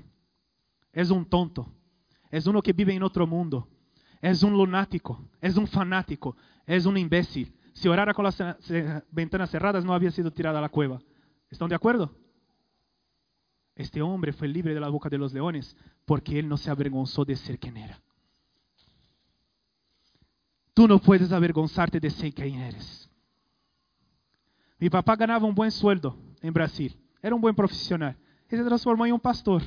es un tonto, es uno que vive en otro mundo, es un lunático, es un fanático, es un imbécil. Si orara con las ventanas cerradas no había sido tirado a la cueva. ¿Están de acuerdo? Este hombre fue libre de la boca de los leones porque él no se avergonzó de ser quien era. Tú no puedes avergonzarte de ser quien eres. Mi papá ganaba un buen sueldo en Brasil. Era un buen profesional. Y se transformó en un pastor.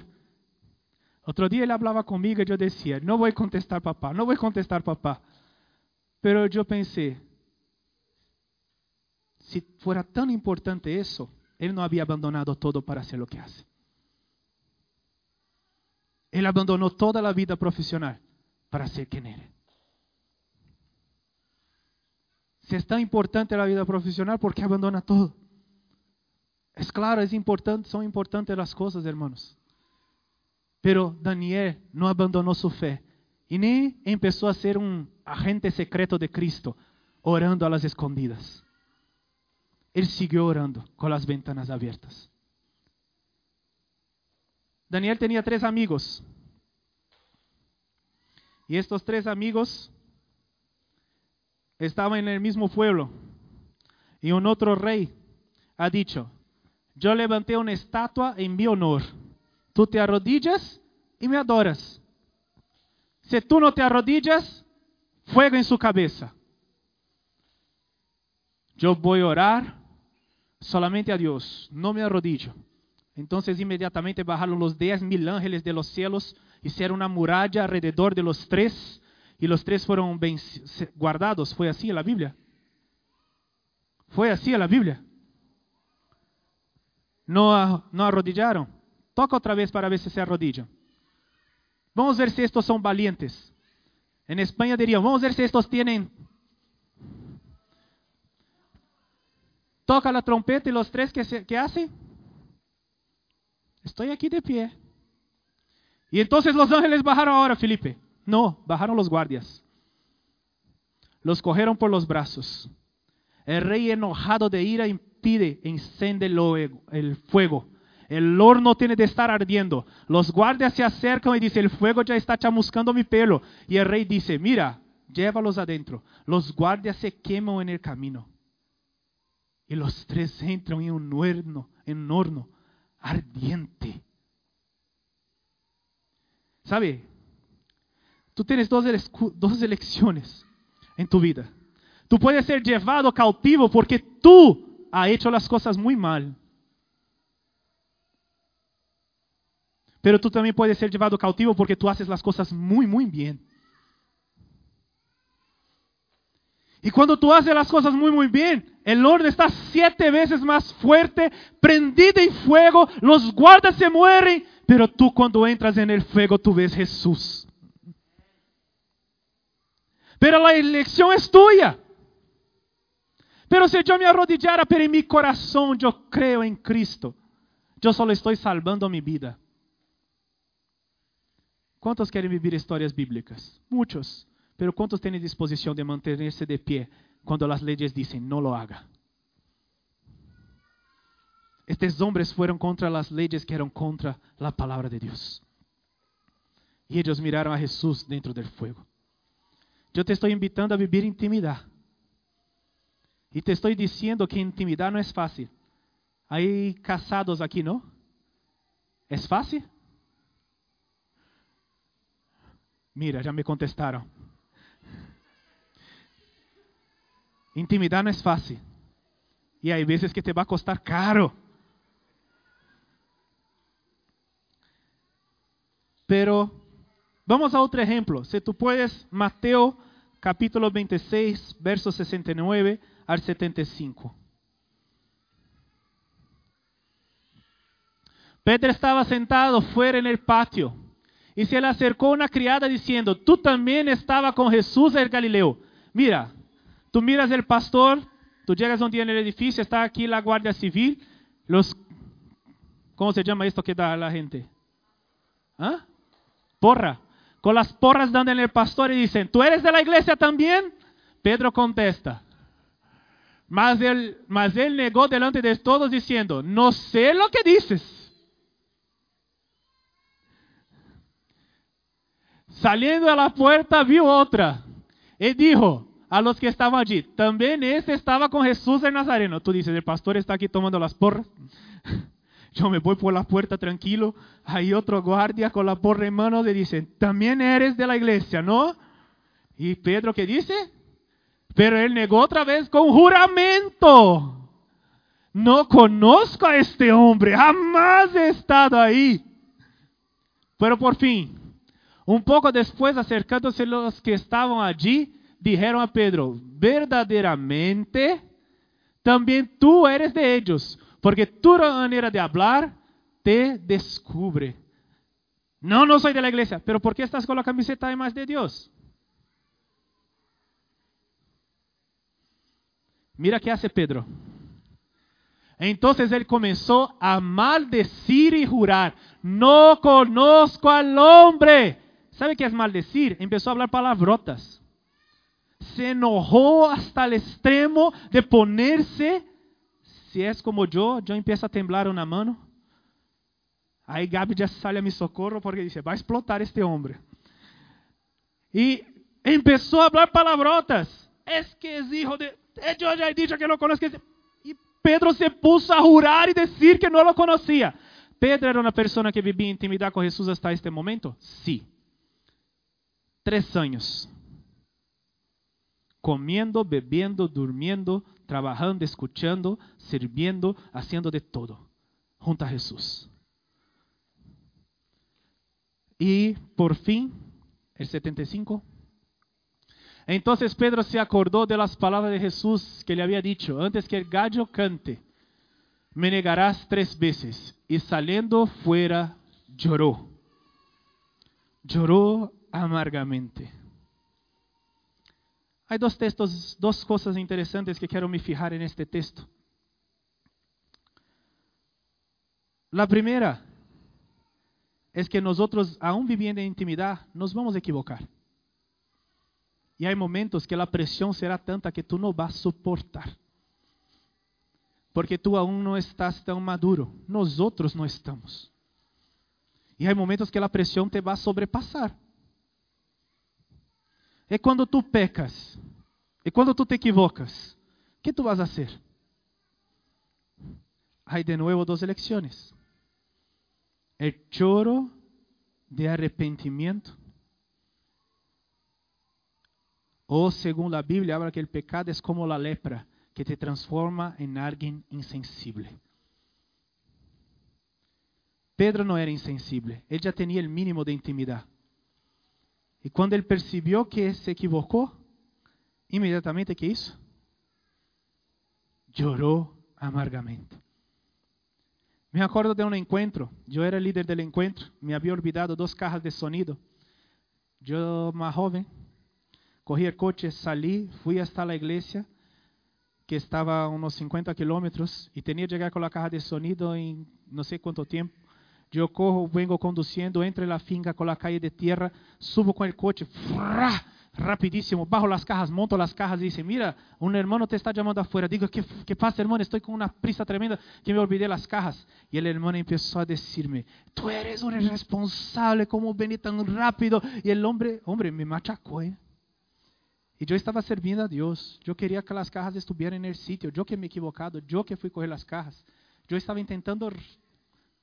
Otro día él hablaba conmigo y yo decía, no voy a contestar papá, no voy a contestar papá. Pero yo pensé, si fuera tan importante eso, él no había abandonado todo para hacer lo que hace. Él abandonó toda la vida profesional para ser quien eres. Si es tan importante la vida profesional, ¿por qué abandona todo? Es claro, es importante, son importantes las cosas, hermanos. Pero Daniel no abandonó su fe y ni empezó a ser un agente secreto de Cristo, orando a las escondidas. Él siguió orando con las ventanas abiertas. Daniel tenía tres amigos. Y estos tres amigos estaban en el mismo pueblo. Y un otro rey ha dicho, yo levanté una estatua en mi honor. Tú te arrodillas y me adoras. Si tú no te arrodillas, fuego en su cabeza. Yo voy a orar solamente a Dios, no me arrodillo. Entonces inmediatamente bajaron los diez mil ángeles de los cielos, hicieron una muralla alrededor de los tres y los tres fueron guardados. ¿Fue así en la Biblia? ¿Fue así en la Biblia? No, no arrodillaron. Toca otra vez para ver si se arrodillan. Vamos a ver si estos son valientes. En España dirían, vamos a ver si estos tienen... Toca la trompeta y los tres que, hacen. Estoy aquí de pie. Y entonces los ángeles bajaron ahora, Felipe. No, bajaron los guardias. Los cogieron por los brazos. El rey enojado de ira impide encender el fuego. El horno tiene de estar ardiendo. Los guardias se acercan y dicen, el fuego ya está chamuscando mi pelo. Y el rey dice, mira, llévalos adentro. Los guardias se queman en el camino. Y los tres entran en un horno, en un horno ardiente. ¿Sabe? Tú tienes dos, dos elecciones en tu vida. Tú puedes ser llevado cautivo porque tú has hecho las cosas muy mal. Pero tú también puedes ser llevado cautivo porque tú haces las cosas muy, muy bien. Y cuando tú haces las cosas muy, muy bien, el horno está siete veces más fuerte, prendido en fuego, los guardas se mueren, pero tú cuando entras en el fuego, tú ves Jesús. Pero la elección es tuya. Pero si yo me arrodillara, pero en mi corazón yo creo en Cristo, yo solo estoy salvando mi vida. ¿Cuántos quieren vivir historias bíblicas? Muchos. Pero ¿cuántos tienen disposición de mantenerse de pie cuando las leyes dicen no lo haga? Estos hombres fueron contra las leyes que eran contra la palabra de Dios. Y ellos miraron a Jesús dentro del fuego. Yo te estoy invitando a vivir intimidad. Y te estoy diciendo que intimidad no es fácil. Hay casados aquí, ¿no? ¿Es fácil? Mira, ya me contestaron. Intimidad no es fácil. Y hay veces que te va a costar caro. Pero vamos a otro ejemplo. Si tú puedes, Mateo capítulo 26, versos 69 al 75. Pedro estaba sentado fuera en el patio y se le acercó una criada diciendo, tú también estaba con Jesús el Galileo. Mira, Tú miras el pastor, tú llegas un día en el edificio, está aquí la Guardia Civil, los, ¿cómo se llama esto que da la gente? ¿Ah? Porra. Con las porras dando en el pastor y dicen, ¿tú eres de la iglesia también? Pedro contesta. Mas él, mas él negó delante de todos diciendo, no sé lo que dices. Saliendo a la puerta vio otra y dijo, a los que estaban allí. También este estaba con Jesús el Nazareno. Tú dices, el pastor está aquí tomando las porras. Yo me voy por la puerta tranquilo. Hay otro guardia con la porra en mano le dicen, también eres de la iglesia, ¿no? Y Pedro, ¿qué dice? Pero él negó otra vez con juramento. No conozco a este hombre, jamás he estado ahí. Pero por fin, un poco después, acercándose los que estaban allí, dijeron a Pedro, verdaderamente también tú eres de ellos, porque tu manera de hablar te descubre. No, no soy de la iglesia. Pero ¿por qué estás con la camiseta de más de Dios? Mira qué hace Pedro. Entonces él comenzó a maldecir y jurar, no conozco al hombre. ¿Sabe qué es maldecir? Empezó a hablar palabrotas. Se enojó hasta el extremo de ponerse, si es como yo, yo empiezo a temblar una mano. Ahí Gabi ya sale a mi socorro porque dice, va a explotar este hombre. Y empezó a hablar palabrotas. Es que es hijo de... Yo ya he dicho que lo conozco. Y Pedro se puso a jurar y decir que no lo conocía. Pedro era una persona que vivía intimidad con Jesús hasta este momento. Sí. Tres años. Comiendo, bebiendo, durmiendo, trabajando, escuchando, sirviendo, haciendo de todo junto a Jesús. Y por fin, el 75, entonces Pedro se acordó de las palabras de Jesús que le había dicho, antes que el gallo cante, me negarás tres veces. Y saliendo fuera, lloró. Lloró amargamente. Há dois textos, duas coisas interessantes que quero me fijar neste texto. A primeira é que nós, aún vivendo em intimidade, nos vamos equivocar. E há momentos que a pressão será tanta que tu não vas suportar. Porque tu aún não estás tão maduro. Nós outros não estamos. E há momentos que a pressão te vai sobrepassar é quando tu pecas, e quando tu te equivocas, o que tu vas a fazer? Aí de novo duas eleições: o choro de arrependimento, ou segundo a Bíblia, habla que o pecado é como a lepra, que te transforma em alguém insensível. Pedro não era insensível, ele já tinha o mínimo de intimidade. E quando ele percebeu que se equivocou, imediatamente que isso? Llorou amargamente. Me acordo de um encontro. Eu era líder do encontro. Me havia olvidado duas caixas de sonido. Eu, mais jovem, corri o coche, saí, fui até a igreja, que estava a uns 50 quilômetros, e tinha que chegar com a caixa de sonido em não sei quanto tempo. Yo cojo, vengo conduciendo, entro en la finca con la calle de tierra, subo con el coche, rapidísimo, bajo las cajas, monto las cajas y dice, mira, un hermano te está llamando afuera. Digo, ¿qué, ¿qué, pasa, hermano? Estoy con una prisa tremenda que me olvidé las cajas. Y el hermano empezó a decirme, tú eres un irresponsable, ¿cómo venís tan rápido? Y el hombre, hombre, me machacó. ¿eh? Y yo estaba sirviendo a Dios. Yo quería que las cajas estuvieran en el sitio. Yo que me he equivocado, yo que fui a coger las cajas. Yo estaba intentando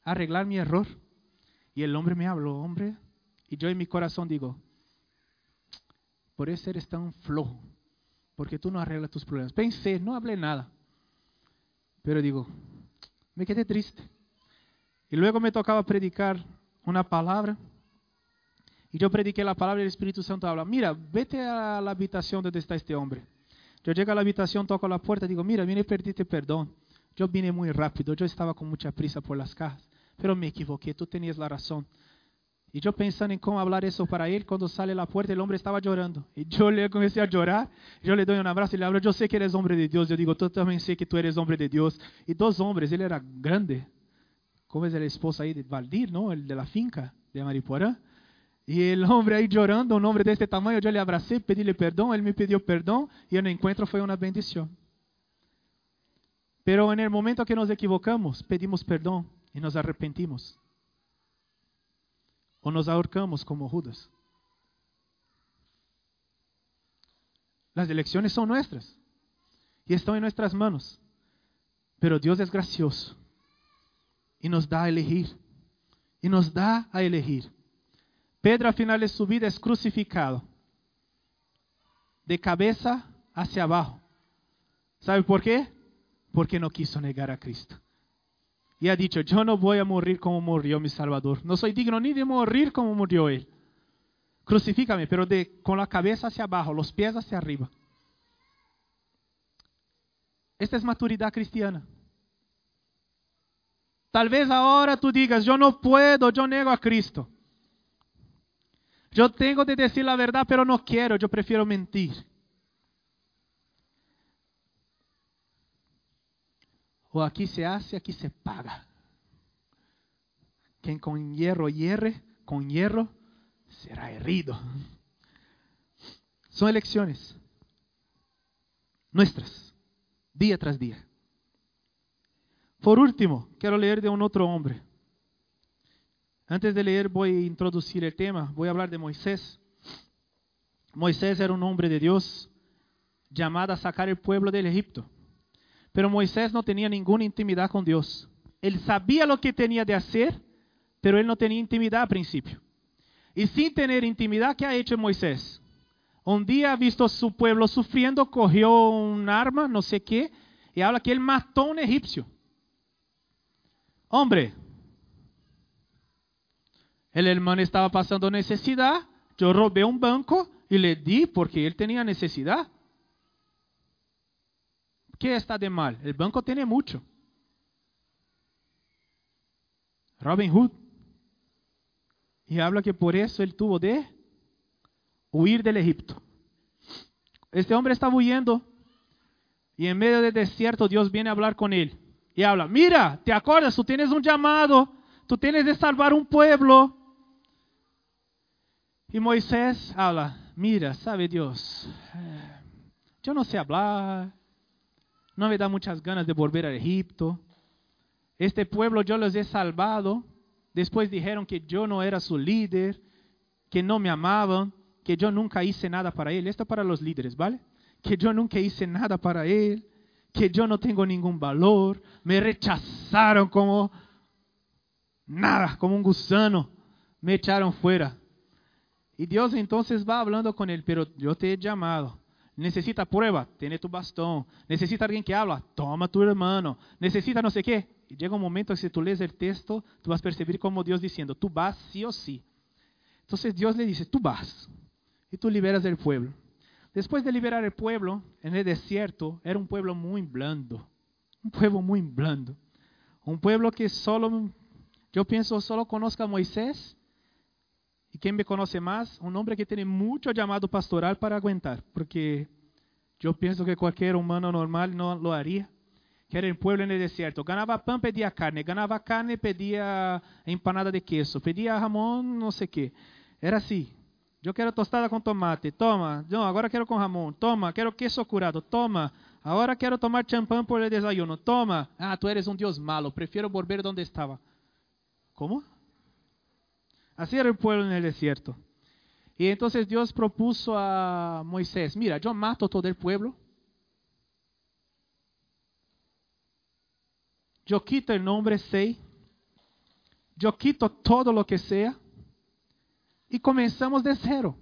arreglar mi error. Y el hombre me habló, hombre. Y yo en mi corazón digo, por eso eres tan flojo, porque tú no arreglas tus problemas. Pensé, no hablé nada. Pero digo, me quedé triste. Y luego me tocaba predicar una palabra. Y yo prediqué la palabra y el Espíritu Santo habla, mira, vete a la habitación donde está este hombre. Yo llego a la habitación, toco la puerta, digo, mira, vine a pedirte perdón. Yo vine muy rápido, yo estaba con mucha prisa por las cajas, pero me equivoqué, tú tenías la razón. Y yo pensando en cómo hablar eso para él, cuando sale la puerta, el hombre estaba llorando. Y yo le comencé a llorar, yo le doy un abrazo y le hablo, yo sé que eres hombre de Dios. Yo digo, tú también sé que tú eres hombre de Dios. Y dos hombres, él era grande, como es el esposo ahí de Valdir, ¿no? El de la finca de Mariporã. Y el hombre ahí llorando, un hombre de este tamaño, yo le abracé, pedíle perdón, él me pidió perdón y el encuentro fue una bendición. Pero en el momento que nos equivocamos, pedimos perdón y nos arrepentimos. O nos ahorcamos como Judas. Las elecciones son nuestras y están en nuestras manos. Pero Dios es gracioso y nos da a elegir. Y nos da a elegir. Pedro, al final de su vida, es crucificado. De cabeza hacia abajo. ¿Sabe por qué? Porque no quiso negar a Cristo. Y ha dicho, yo no voy a morir como murió mi Salvador. No soy digno ni de morir como murió Él. Crucifícame, pero de, con la cabeza hacia abajo, los pies hacia arriba. Esta es maturidad cristiana. Tal vez ahora tú digas, yo no puedo, yo nego a Cristo. Yo tengo de decir la verdad, pero no quiero, yo prefiero mentir. O aquí se hace, aquí se paga. Quien con hierro hierre, con hierro será herido. Son elecciones nuestras, día tras día. Por último, quiero leer de un otro hombre. Antes de leer voy a introducir el tema, voy a hablar de Moisés. Moisés era un hombre de Dios llamado a sacar el pueblo del Egipto. Pero Moisés no tenía ninguna intimidad con Dios. Él sabía lo que tenía de hacer, pero él no tenía intimidad al principio. Y sin tener intimidad, ¿qué ha hecho Moisés? Un día ha visto a su pueblo sufriendo, cogió un arma, no sé qué, y habla que él mató a un egipcio. Hombre, el hermano estaba pasando necesidad, yo robé un banco y le di porque él tenía necesidad. ¿Qué está de mal? El banco tiene mucho. Robin Hood. Y habla que por eso él tuvo de huir del Egipto. Este hombre estaba huyendo y en medio del desierto Dios viene a hablar con él y habla, mira, ¿te acuerdas? Tú tienes un llamado, tú tienes de salvar un pueblo. Y Moisés habla, mira, sabe Dios, eh, yo no sé hablar, no me da muchas ganas de volver a Egipto. Este pueblo yo los he salvado. Después dijeron que yo no era su líder, que no me amaban, que yo nunca hice nada para él. Esto para los líderes, ¿vale? Que yo nunca hice nada para él, que yo no tengo ningún valor. Me rechazaron como nada, como un gusano. Me echaron fuera. Y Dios entonces va hablando con él, pero yo te he llamado Necesita prueba, tiene tu bastón. Necesita alguien que habla, toma tu hermano. Necesita no sé qué. Y llega un momento que si tú lees el texto, tú vas a percibir como Dios diciendo, tú vas sí o sí. Entonces Dios le dice, tú vas. Y tú liberas el pueblo. Después de liberar el pueblo en el desierto, era un pueblo muy blando. Un pueblo muy blando. Un pueblo que solo, yo pienso, solo conozca a Moisés y quien me conoce más, un hombre que tiene mucho llamado pastoral para aguantar, porque yo pienso que cualquier humano normal no lo haría. Que era el pueblo en el desierto. Ganaba pan, carne. Ganaba carne, pedía empanada de queso. Pedía jamón, no sé qué. Era así. Yo quiero tostada con tomate. Toma. No, ahora quiero con jamón. Toma. Quiero queso curado. Toma. Ahora quiero tomar champán por desayuno. Toma. Ah, tú eres un Dios malo. Prefiero volver donde estaba. ¿Cómo? Así era el pueblo en el desierto. Y entonces Dios propuso a Moisés, mira, yo mato todo el pueblo. Yo quito el nombre Sei. Yo quito todo lo que sea. Y comenzamos de cero.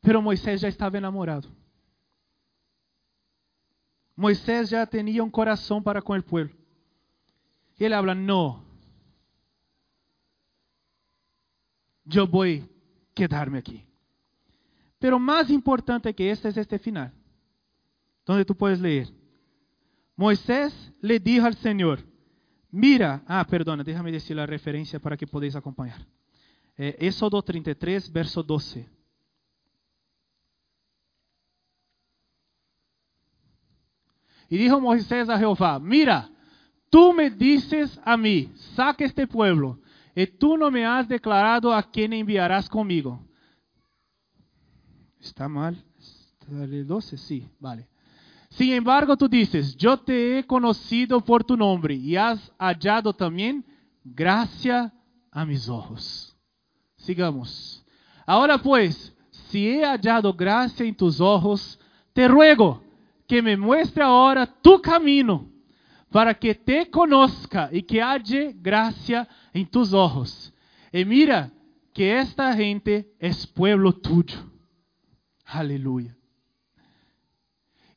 Pero Moisés ya estaba enamorado. Moisés ya tenía un corazón para con el pueblo. Y él habla, no, yo voy a quedarme aquí. Pero más importante que este es este final, donde tú puedes leer. Moisés le dijo al Señor, mira, ah, perdona, déjame decir la referencia para que podáis acompañar. Eh, Éxodo 33, verso 12. Y dijo Moisés a Jehová, mira, tú me dices a mí, saca este pueblo y tú no me has declarado a quién enviarás conmigo. ¿Está mal? ¿Está el 12? Sí, vale. Sin embargo, tú dices, yo te he conocido por tu nombre y has hallado también gracia a mis ojos. Sigamos. Ahora pues, si he hallado gracia en tus ojos, te ruego que me muestre ahora tu camino para que te conozca e que haja graça em tus ojos. E mira que esta gente é pueblo tuyo. Aleluia.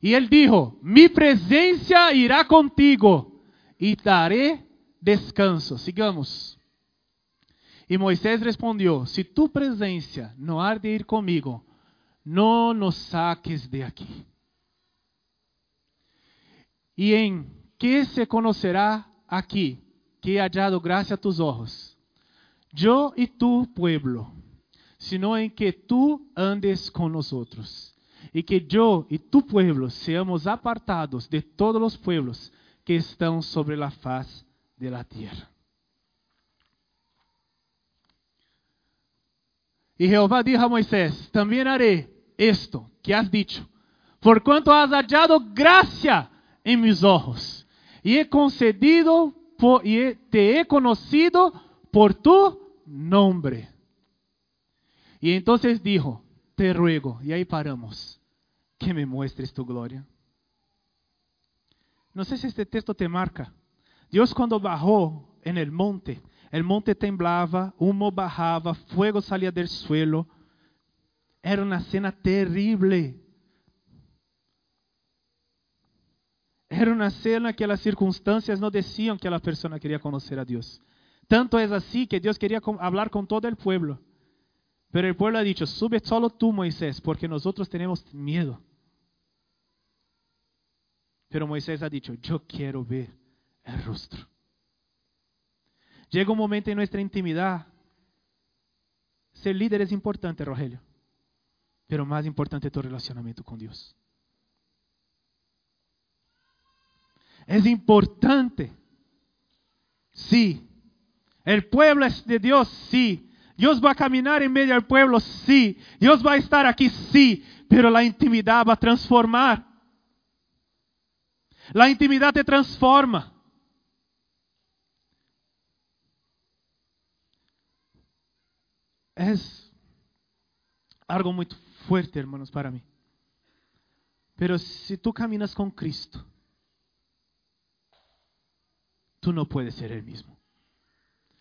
E ele dijo: Mi presença irá contigo e daré descanso. Sigamos. E Moisés respondeu: Se tu presença não há de ir comigo, não nos saques de aqui. E em que se conocerá aquí que he hallado gracia a tus ojos? Yo y tu pueblo. sino en que tú andes con nosotros y que yo y tu pueblo seamos apartados de todos los pueblos que están sobre la faz de la tierra. Y Jehová dijo a Moisés, también haré esto que has dicho, por cuanto has hallado gracia en mis ojos, y he concedido por, y te he conocido por tu nombre. Y entonces dijo, te ruego, y ahí paramos, que me muestres tu gloria. No sé si este texto te marca. Dios cuando bajó en el monte, el monte temblaba, humo bajaba, fuego salía del suelo. Era una cena terrible. Era una cena que las circunstancias no decían que la persona quería conocer a Dios. Tanto es así que Dios quería hablar con todo el pueblo. Pero el pueblo ha dicho, sube solo tú, Moisés, porque nosotros tenemos miedo. Pero Moisés ha dicho, yo quiero ver el rostro. Llega un momento en nuestra intimidad. Ser líder es importante, Rogelio. Pero más importante tu relacionamiento con Dios. Es importante. Sí. El pueblo es de Dios, sí. Dios va a caminar en medio del pueblo, sí. Dios va a estar aquí, sí. Pero la intimidad va a transformar. La intimidad te transforma. Es algo muy fuerte, hermanos, para mí. Pero si tú caminas con Cristo, tú no puedes ser el mismo.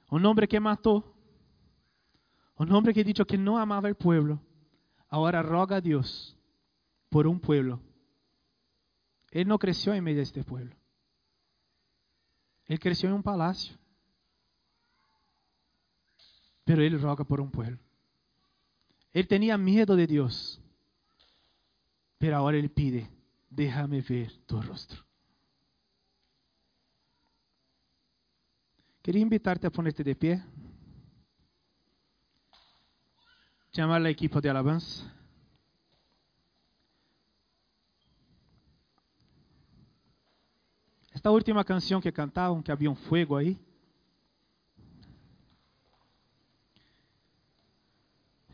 Un hombre que mató, un hombre que ha dicho que no amaba el pueblo, ahora roga a Dios por un pueblo. Él no creció en medio de este pueblo. Él creció en un palacio. Pero él roga por un pueblo. Él tenía miedo de Dios. Pero ahora él pide, déjame ver tu rostro. Quería invitarte a ponerte de pie. Llamar al equipo de alabanza. Esta última canción que cantaban, que había un fuego ahí.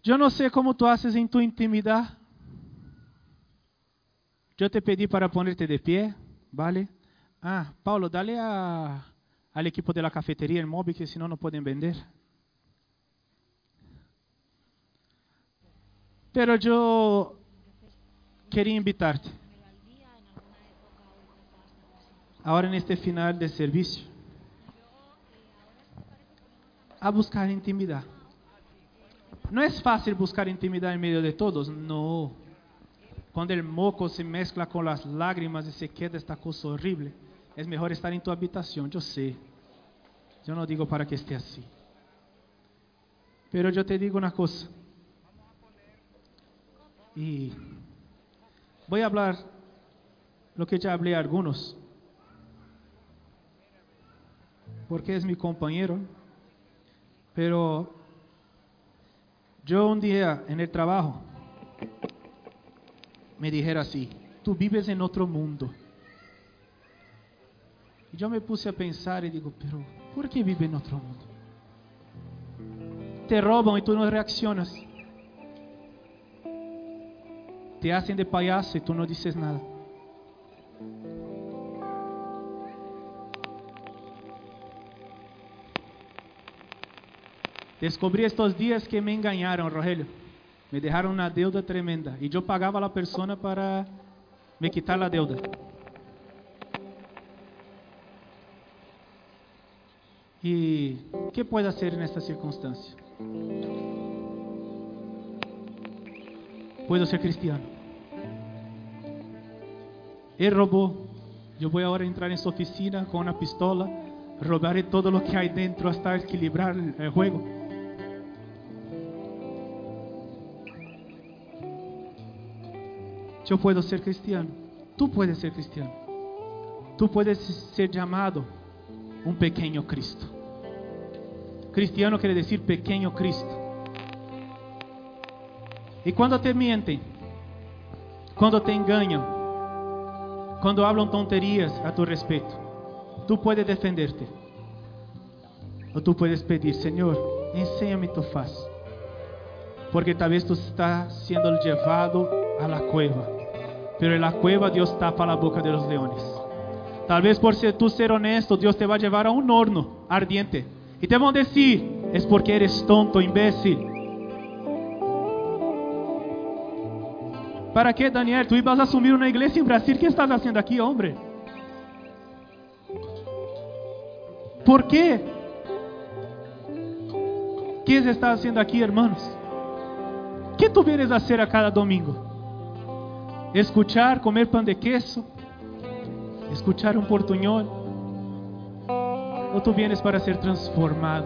Yo no sé cómo tú haces en tu intimidad. Yo te pedí para ponerte de pie, ¿vale? Ah, Paulo, dale a, al equipo de la cafetería el móvil, que si no, no pueden vender. Pero yo quería invitarte. Ahora en este final de servicio. A buscar intimidad. No es fácil buscar intimidad en medio de todos, no. Cuando el moco se mezcla con las lágrimas y se queda esta cosa horrible, es mejor estar en tu habitación, yo sé. Yo no digo para que esté así. Pero yo te digo una cosa. Y voy a hablar lo que ya hablé a algunos. Porque es mi compañero. Pero yo un día en el trabajo me dijera así, tú vives en otro mundo. E eu me puse a pensar e digo, pero por que vive em outro mundo? Te roubam e tu não reaccionas. Te hacen de payaso e tu não dices nada. Descobri estes dias que me enganaram, Rogelio. Me deixaram uma deuda tremenda e eu pagava a pessoa para me quitar a deuda. ¿Y qué puedo hacer en esta circunstancia? Puedo ser cristiano. Él robó. Yo voy ahora a entrar en su oficina con una pistola, robaré todo lo que hay dentro hasta equilibrar el juego. Yo puedo ser cristiano. Tú puedes ser cristiano. Tú puedes ser llamado un pequeño Cristo. Cristiano quiere decir pequeño Cristo. Y cuando te mienten, cuando te engañan, cuando hablan tonterías a tu respecto, tú puedes defenderte. O tú puedes pedir, Señor, enséñame tu faz. Porque tal vez tú estás siendo llevado a la cueva. Pero en la cueva Dios tapa la boca de los leones. Tal vez por ser, tú ser honesto, Dios te va a llevar a un horno ardiente. Y te van a decir, es porque eres tonto, imbécil. ¿Para qué, Daniel? Tú ibas a asumir una iglesia en Brasil. ¿Qué estás haciendo aquí, hombre? ¿Por qué? ¿Qué estás haciendo aquí, hermanos? ¿Qué tú vienes a hacer a cada domingo? ¿Escuchar, comer pan de queso? ¿Escuchar un portuñol? ¿O tú vienes para ser transformado?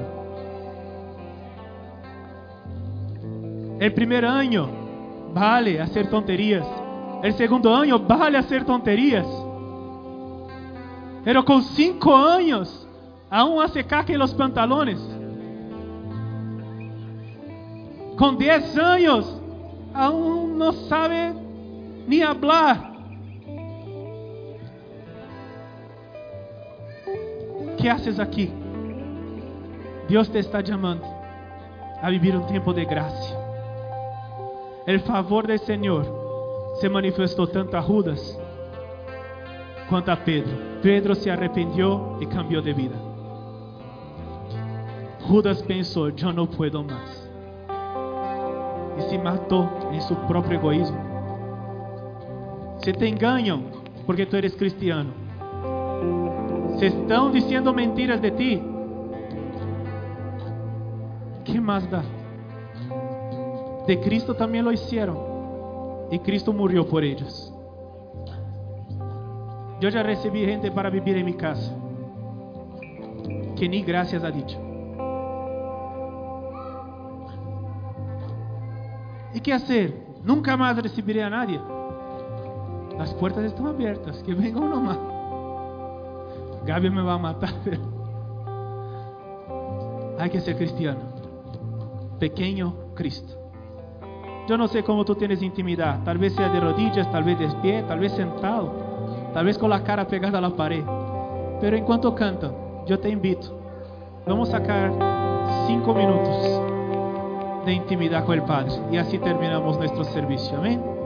El primer año vale hacer tonterías. El segundo año vale hacer tonterías. Pero con cinco años aún hace caca en los pantalones. Con diez años aún no sabe ni hablar. que haces aqui? Deus te está chamando a viver um tempo de graça. O favor do Senhor se manifestou tanto a Judas quanto a Pedro. Pedro se arrependeu e cambiou de vida. Judas pensou: Eu não puedo mais. E se matou em seu próprio egoísmo. Se te enganam porque tu eres cristiano Se están diciendo mentiras de ti. ¿Qué más da? De Cristo también lo hicieron. Y Cristo murió por ellos. Yo ya recibí gente para vivir en mi casa. Que ni gracias ha dicho. ¿Y qué hacer? Nunca más recibiré a nadie. Las puertas están abiertas. Que venga uno más. Gaby me va a matar. Hay que ser cristiano. Pequeño Cristo. Yo no sé cómo tú tienes intimidad. Tal vez sea de rodillas, tal vez de pie, tal vez sentado, tal vez con la cara pegada a la pared. Pero en cuanto cantan, yo te invito. Vamos a sacar cinco minutos de intimidad con el Padre. Y así terminamos nuestro servicio. Amén.